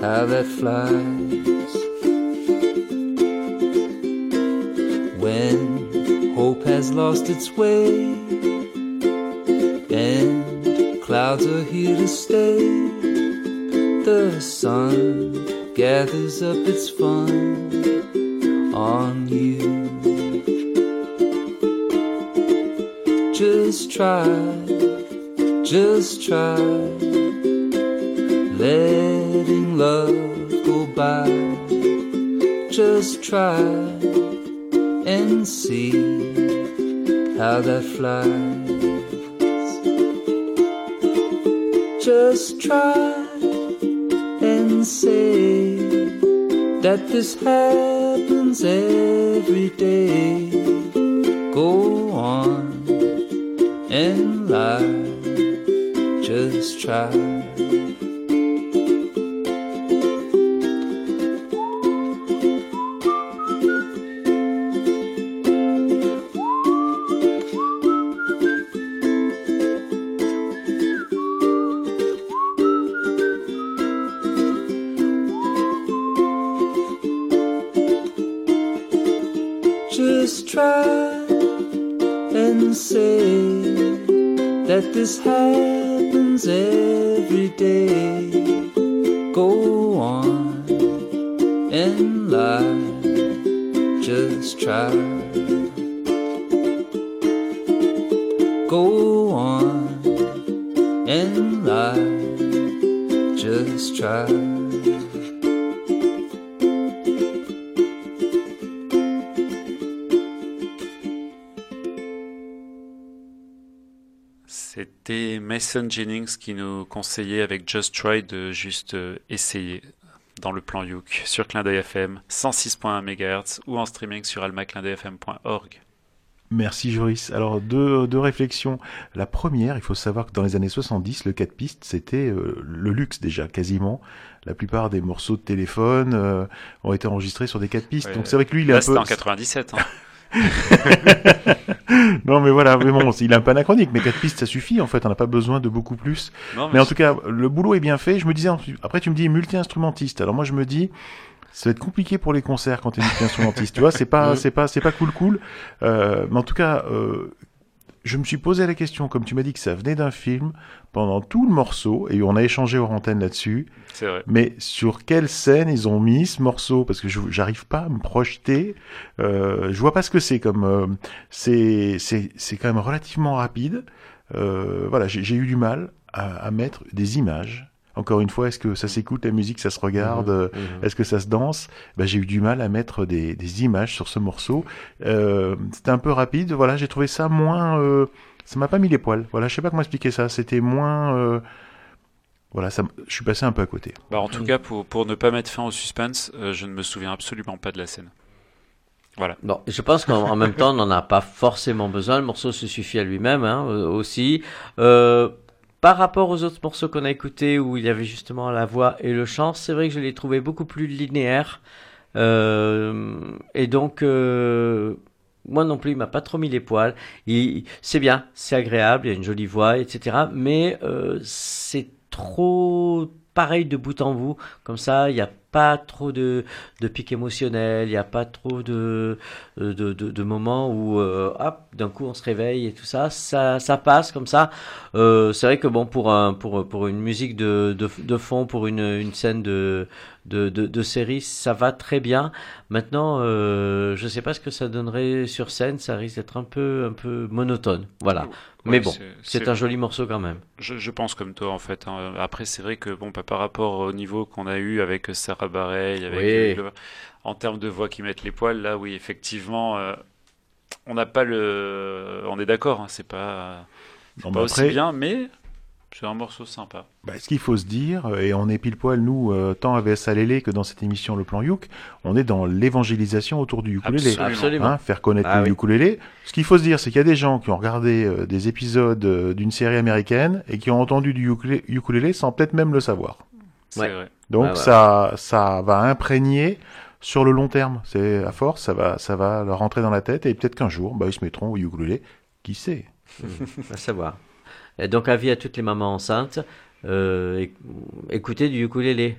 how that flies. When hope has lost its way clouds are here to stay. The sun gathers up its fun on you. Just try, just try, letting love go by. Just try and see how that flies. Just try and say that this happens every day. Go on and lie. Just try. Mason Jennings qui nous conseillait avec Just Try de juste euh, essayer dans le plan Youk sur Clin d'œil FM 106.1 MHz ou en streaming sur almaclindeuilfm.org. Merci Joris. Alors deux, deux réflexions. La première, il faut savoir que dans les années 70, le 4 pistes, c'était euh, le luxe déjà, quasiment. La plupart des morceaux de téléphone euh, ont été enregistrés sur des 4 pistes. Ouais. Donc c'est vrai que lui, il est Là, un c'était peu... en 97. hein. non mais voilà, mais bon, il est un peu anachronique, mais 4 pistes ça suffit en fait, on n'a pas besoin de beaucoup plus. Non, Mais en tout cas, le boulot est bien fait. Je me disais, après tu me dis multi-instrumentiste. Alors moi je me dis, ça va être compliqué pour les concerts quand t'es multi-instrumentiste. tu vois, c'est pas, c'est pas, c'est pas cool cool. Euh, mais en tout cas, euh, je me suis posé la question, comme tu m'as dit que ça venait d'un film, pendant tout le morceau, et on a échangé hors antenne là-dessus. C'est vrai. Mais sur quelle scène ils ont mis ce morceau? Parce que j'arrive pas à me projeter. Euh, je vois pas ce que c'est comme. euh, c'est c'est c'est quand même relativement rapide. Euh, voilà, j'ai j'ai eu du mal à, à mettre des images. Encore une fois, est-ce que ça s'écoute la musique, ça se regarde, euh, est-ce que ça se danse? Ben, J'ai eu du mal à mettre des, des images sur ce morceau. Euh, C'était un peu rapide. Voilà, j'ai trouvé ça moins. Euh, ça m'a pas mis les poils. Voilà, je sais pas comment expliquer ça. C'était moins. euh, Voilà, ça, je suis passé un peu à côté. Bah, en tout cas, pour, pour ne pas mettre fin au suspense, euh, je ne me souviens absolument pas de la scène. Voilà. Bon, je pense qu'en en même temps, on n'en a pas forcément besoin. Le morceau se suffit à lui-même hein, euh, aussi. Euh, par rapport aux autres morceaux qu'on a écoutés où il y avait justement la voix et le chant, c'est vrai que je les trouvais beaucoup plus linéaires. Euh, et donc, euh, moi non plus, il m'a pas trop mis les poils. Il, c'est bien, c'est agréable, il y a une jolie voix, etc. Mais euh, c'est trop pareil de bout en bout. Comme ça, il n'y a pas trop de, de pic émotionnel, il n'y a pas trop de, de, de, de moments où euh, hop, d'un coup on se réveille et tout ça. Ça, ça passe comme ça. Euh, c'est vrai que bon, pour, un, pour, pour une musique de, de, de fond, pour une, une scène de, de, de, de série, ça va très bien. Maintenant, euh, je sais pas ce que ça donnerait sur scène, ça risque d'être un peu, un peu monotone. Voilà. Mais Ouais, bon, c'est- un joli morceau quand même. Je, je pense comme toi en fait. hein. Après c'est vrai que bon pas par rapport au niveau qu'on a eu avec Sarah Bareilles, avec Oui. euh, le- en termes de voix qui mettent les poils là oui effectivement euh, on n'a pas le on est d'accord hein, c'est pas Non, pas aussi bien mais c'est un morceau sympa. Bah, ce qu'il faut se dire, euh, et on est pile poil, nous, euh, tant à VS Alélé que dans cette émission Le Plan Youk, on est dans l'évangélisation autour du ukulélé. Absolument. Hein, faire connaître Ah le oui. ukulélé. Ce qu'il faut se dire, c'est qu'il y a des gens qui ont regardé euh, des épisodes euh, d'une série américaine et qui ont entendu du ukulélé, ukulélé sans peut-être même le savoir. C'est Ouais. vrai. Donc Ah, ça, ça va imprégner sur le long terme. C'est à force, ça va, ça va leur rentrer dans la tête et peut-être qu'un jour, bah, ils se mettront au ukulélé. Qui sait? À savoir. Et donc, avis à toutes les mamans enceintes, euh, éc- écoutez du ukulélé.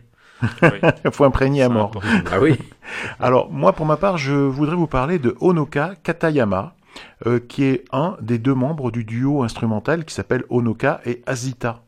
Il faut imprégner à mort. Ah oui Alors, moi, pour ma part, je voudrais vous parler de Honoka Katayama, euh, qui est un des deux membres du duo instrumental qui s'appelle Honoka et Azita.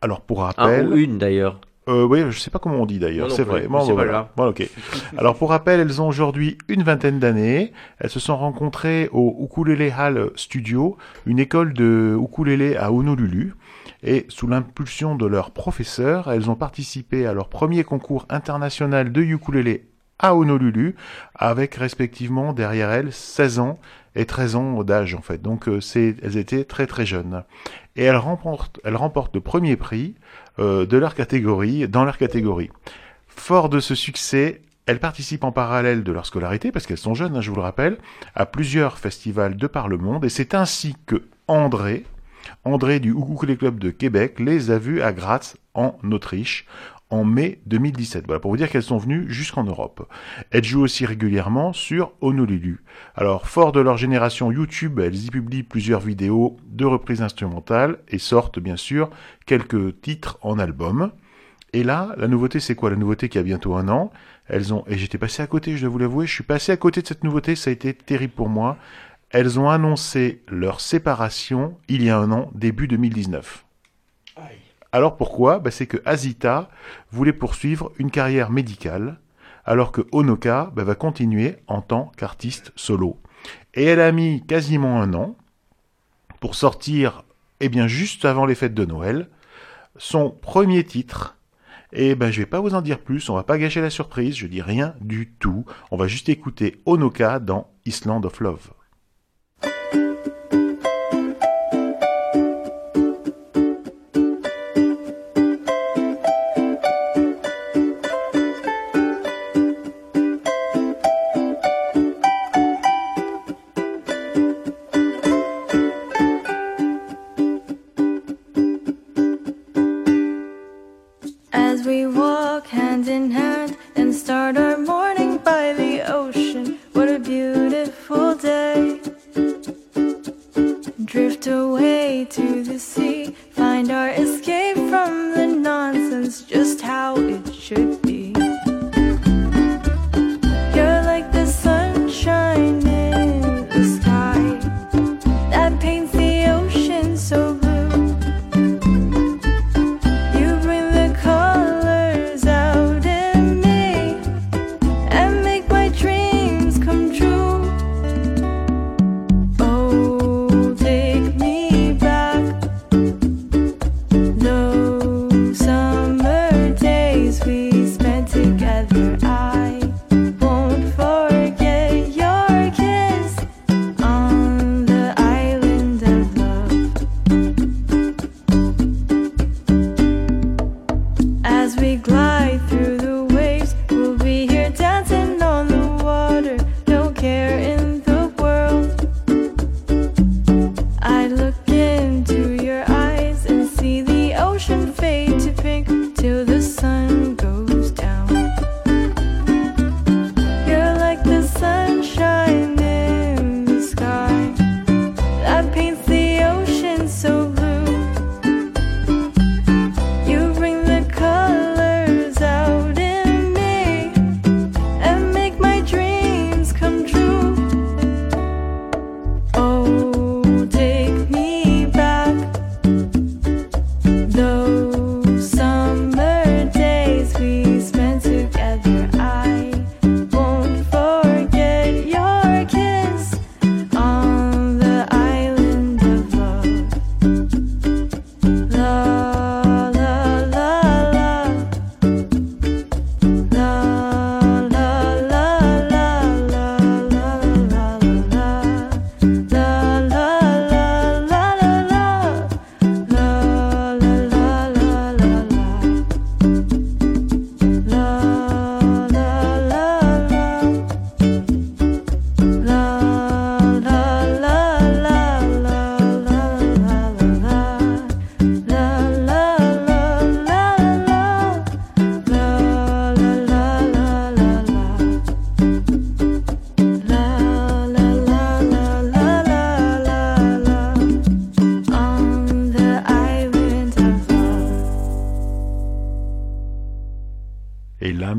Alors, pour Un rappel... ou une d'ailleurs. Euh, oui, je sais pas comment on dit d'ailleurs, c'est vrai. Bon, voilà. Bon, ok. Alors pour rappel, elles ont aujourd'hui une vingtaine d'années. Elles se sont rencontrées au Ukulele Hall Studio, une école de ukulélé à Honolulu. Et sous l'impulsion de leur professeur, elles ont participé à leur premier concours international de ukulélé à Honolulu, avec respectivement derrière elles 16 ans et 13 ans d'âge en fait. Donc euh, elles étaient très très jeunes. Et elles remportent, elles remportent le premier prix euh, de leur catégorie, dans leur catégorie. Fort de ce succès, elles participent en parallèle de leur scolarité, parce qu'elles sont jeunes, hein, je vous le rappelle, à plusieurs festivals de par le monde, et c'est ainsi que André, André du Ukulele Club de Québec, les a vues à Graz, en Autriche, en mai 2017. Voilà, pour vous dire qu'elles sont venues jusqu'en Europe. Elles jouent aussi régulièrement sur Honolulu. Alors, fort de leur génération YouTube, elles y publient plusieurs vidéos de reprises instrumentales et sortent bien sûr quelques titres en album. Et là, la nouveauté, c'est quoi? La nouveauté qui a bientôt un an. Elles ont, et j'étais passé à côté, je dois vous l'avouer, je suis passé à côté de cette nouveauté, ça a été terrible pour moi. Elles ont annoncé leur séparation il y a un an, début 2019. Alors pourquoi bah, C'est que Azita voulait poursuivre une carrière médicale, alors que Honoka bah, va continuer en tant qu'artiste solo. Et elle a mis quasiment un an pour sortir, eh bien juste avant les fêtes de Noël, son premier titre. Et ben je vais pas vous en dire plus, on va pas gâcher la surprise, je dis rien du tout. On va juste écouter Honoka dans Island of Love.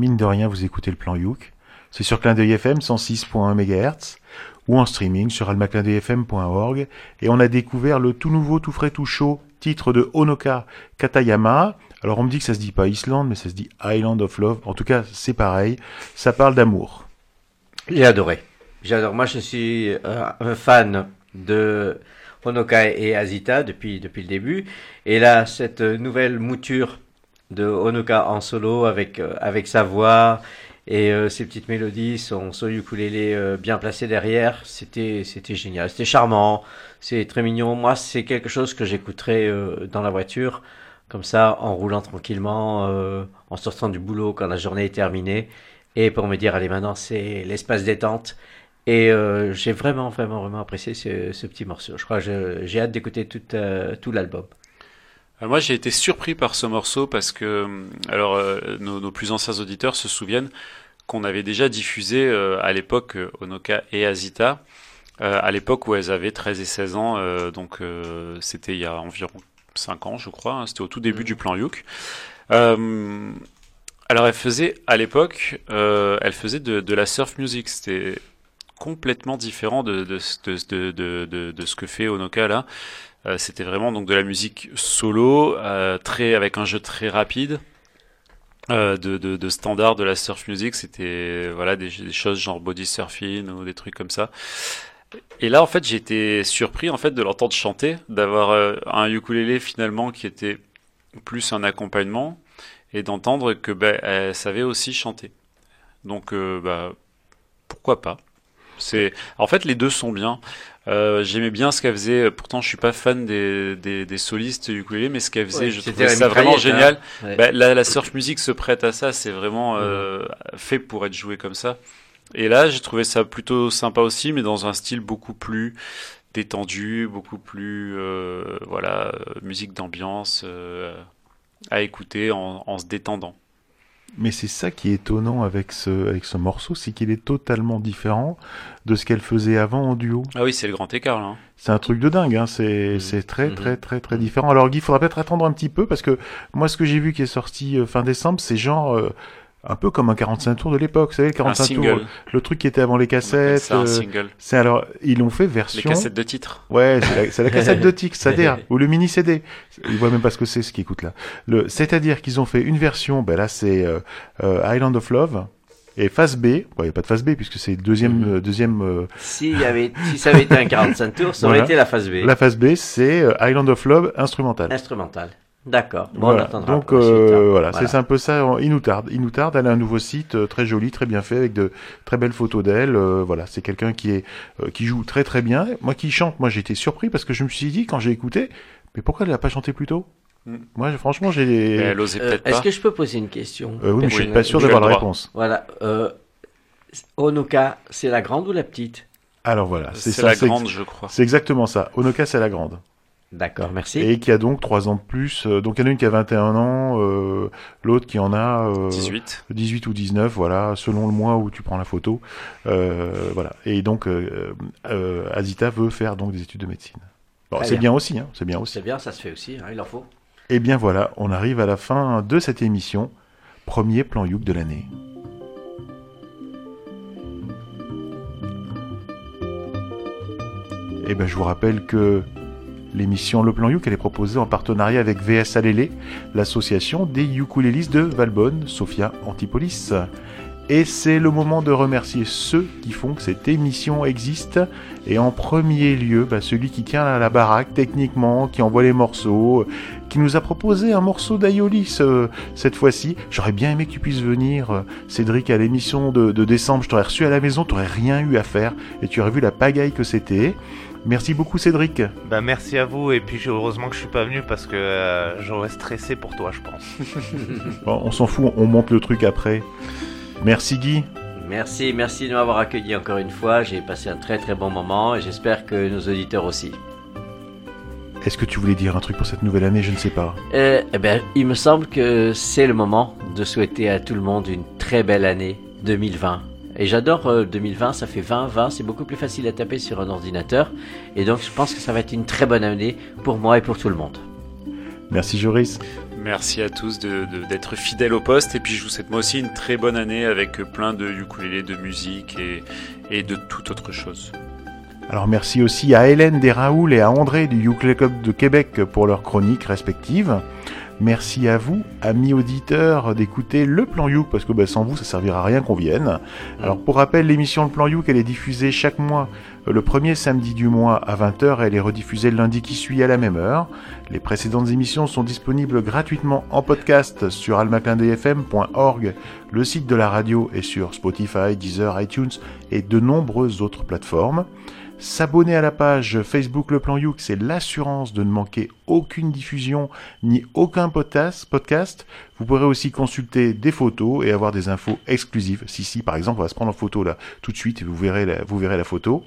Mine de rien, vous écoutez le plan Youk. C'est sur Clin FM 106.1 MHz ou en streaming sur almaclindeuilfm.org. Et on a découvert le tout nouveau, tout frais, tout chaud titre de Honoka Katayama. Alors on me dit que ça se dit pas Islande, mais ça se dit Island of Love. En tout cas, c'est pareil. Ça parle d'amour. J'ai adoré. J'adore. Moi, je suis euh, un fan de Honoka et Azita depuis, depuis le début. Et là, cette nouvelle mouture de Honoka en solo avec, euh, avec sa voix et euh, ses petites mélodies, son, son ukulélé euh, bien placé derrière, c'était, c'était génial. C'était charmant, c'est très mignon. Moi, c'est quelque chose que j'écouterais euh, dans la voiture, comme ça, en roulant tranquillement, euh, en sortant du boulot quand la journée est terminée. Et pour me dire, allez, maintenant, c'est l'espace détente. Et euh, j'ai vraiment, vraiment, vraiment apprécié ce, ce petit morceau. Je crois j'ai hâte d'écouter tout, tout l'album. Euh, Moi, j'ai été surpris par ce morceau parce que, hum, alors, euh, nos, nos plus anciens auditeurs se souviennent qu'on avait déjà diffusé euh, à l'époque euh, Onoka et Azita, euh, à l'époque où elles avaient 13 et 16 ans, euh, donc euh, c'était il y a environ 5 ans, je crois, hein, c'était au tout début du plan Youk. Euh, alors, elles faisaient, à l'époque, euh, elles faisaient de, de la surf music, c'était complètement différent de, de, de, de- de ce que fait Onoka là. Euh, c'était vraiment donc de la musique solo, euh, très avec un jeu très rapide, euh, de, de, de standard de la surf music. C'était voilà des, choses genre body surfing ou des trucs comme ça. Et là, en fait, été surpris en fait de l'entendre chanter, d'avoir euh, un ukulélé finalement qui était plus un accompagnement et d'entendre que ben elle savait aussi chanter. Donc euh, bah pourquoi pas? C'est en fait les deux sont bien. Euh, J'aimais bien ce qu'elle faisait. Pourtant, je suis pas fan des, des, des solistes ukulélé, mais ce qu'elle faisait, Ouais, je trouvais ça vraiment génial. hein. Ouais. Bah, la, la surf music se prête à ça. C'est vraiment euh, fait pour être joué comme ça. Et là, j'ai trouvé ça plutôt sympa aussi, mais dans un style beaucoup plus détendu, beaucoup plus euh, voilà euh, musique d'ambiance euh, à écouter en, en se détendant. Mais c'est ça qui est étonnant avec ce, avec ce morceau, c'est qu'il est totalement différent de ce qu'elle faisait avant en duo. Ah oui, c'est le grand écart là. hein. C'est un truc de dingue, hein. c'est c'est très Mhm. très très très différent. Alors Guy, il faudra peut-être attendre un petit peu parce que moi ce que j'ai vu qui est sorti euh, fin décembre, c'est genre euh, un peu comme un 45 tours de l'époque, vous savez, le Un 45 tours, single. le truc qui était avant les cassettes. C'est un euh, single. c'est alors ils l'ont fait Les version. cassettes de titres. Ouais, c'est la, cassette de Tix, c'est-à-dire, ou le mini CD. Ils voient même pas ce que c'est, ce qu'ils écoutent là. Le, c'est-à-dire qu'ils ont fait une version, ben là c'est euh, euh, Island of Love et Phase B. Bon, il n'y a pas de Phase B puisque c'est le deuxième, Mhm. euh, deuxième. euh, S'il y avait, si ça avait été un 45 tours, ça aurait Voilà. été la phase B. la Phase B, c'est euh, Island of Love instrumental. Instrumentale. D'accord. Bon, Voilà. on attendra Donc euh, hein. voilà, c'est un peu ça. Il nous tarde, il nous tarde. Elle a un nouveau site euh, très joli, très bien fait, avec de très belles photos d'elle. Euh, voilà, c'est quelqu'un qui est euh, qui joue très très bien. Moi qui chante, moi j'ai été surpris parce que je me suis dit quand j'ai écouté, mais pourquoi elle l'a pas chanté plus tôt? Mm. Moi, franchement, j'ai. elle osait Euh, peut-être Est-ce que je peux poser une question? Euh, oui, mais je suis pas sûr d'avoir la réponse. Voilà. Euh, Onoka, c'est la grande ou la petite? Alors voilà, c'est la grande, je crois. C'est exactement ça. Onoka, c'est la grande. D'accord, merci. Et qui a donc trois ans de plus. Euh, donc il y en a une qui a 21 ans, euh, l'autre qui en a euh, 18. 18 ou 19, voilà, selon le mois où tu prends la photo. Euh, voilà. Et donc, euh, euh, Azita veut faire donc des études de médecine. Bon, c'est bien. bien aussi, hein, c'est bien aussi. C'est bien, ça se fait aussi, hein, il en faut. Et bien voilà, on arrive à la fin de cette émission. Premier plan Youk de l'année. Et ben je vous rappelle que l'émission Le Plan Youk, elle est proposée en partenariat avec VS Alélé, l'association des ukulélistes de Valbonne, Sophia Antipolis. Et c'est le moment de remercier ceux qui font que cette émission existe. Et en premier lieu, bah, celui qui tient la baraque techniquement, qui envoie les morceaux, qui nous a proposé un morceau d'Aiolis euh, cette fois-ci. J'aurais bien aimé que tu puisses venir, euh, Cédric, à l'émission de, de décembre. Je t'aurais reçu à la maison, tu rien eu à faire et tu aurais vu la pagaille que c'était. Merci beaucoup, Cédric. Bah merci à vous et puis j'ai- heureusement que je suis pas venu parce que euh, j'aurais stressé pour toi je pense. Bon, on s'en fout, on monte le truc après. Merci, Guy. Merci, merci de m'avoir accueilli encore une fois. J'ai passé un très très bon moment et j'espère que nos auditeurs aussi. Est-ce que tu voulais dire un truc pour cette nouvelle année? Je ne sais pas. Euh, eh ben, il me semble que c'est le moment de souhaiter à tout le monde une très belle année 2020. Et j'adore euh, 2020, ça fait 20-20, c'est beaucoup plus facile à taper sur un ordinateur. Et donc je pense que ça va être une très bonne année pour moi et pour tout le monde. Merci, Joris. Merci à tous de- de- d'être fidèles au poste et puis je vous souhaite moi aussi une très bonne année avec plein de ukulélés, de musique et, et de toute autre chose. Alors merci aussi à Hélène Desraoul et à André du Ukulele Club de Québec pour leurs chroniques respectives. Merci à vous, amis auditeurs, d'écouter le plan Youk, parce que bah, sans vous, ça servira à rien qu'on vienne. Alors pour rappel, l'émission Le plan Youk, elle est diffusée chaque mois, euh, le premier samedi du mois à 20h, elle est rediffusée le lundi qui suit à la même heure. Les précédentes émissions sont disponibles gratuitement en podcast sur almaclindfm.org, le site de la radio et sur Spotify, Deezer, iTunes et de nombreuses autres plateformes. S'abonner à la page Facebook Le Plan Youk, c'est l'assurance de ne manquer aucune diffusion ni aucun podcast. Vous pourrez aussi consulter des photos et avoir des infos exclusives. Si, si, par exemple, on va se prendre en photo là tout de suite et vous verrez la, vous verrez la photo.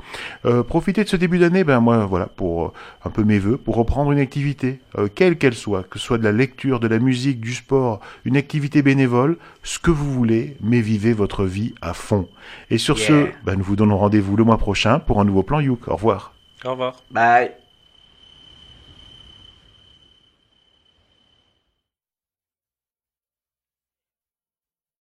Euh, profitez de ce début d'année, ben moi, voilà, pour euh, un peu mes vœux, pour reprendre une activité, euh, quelle qu'elle soit, que ce soit de la lecture, de la musique, du sport, une activité bénévole, ce que vous voulez, mais vivez votre vie à fond. Et sur ce, ben, nous vous donnons rendez-vous le mois prochain pour un nouveau plan Youk. Au revoir. Au revoir. Bye.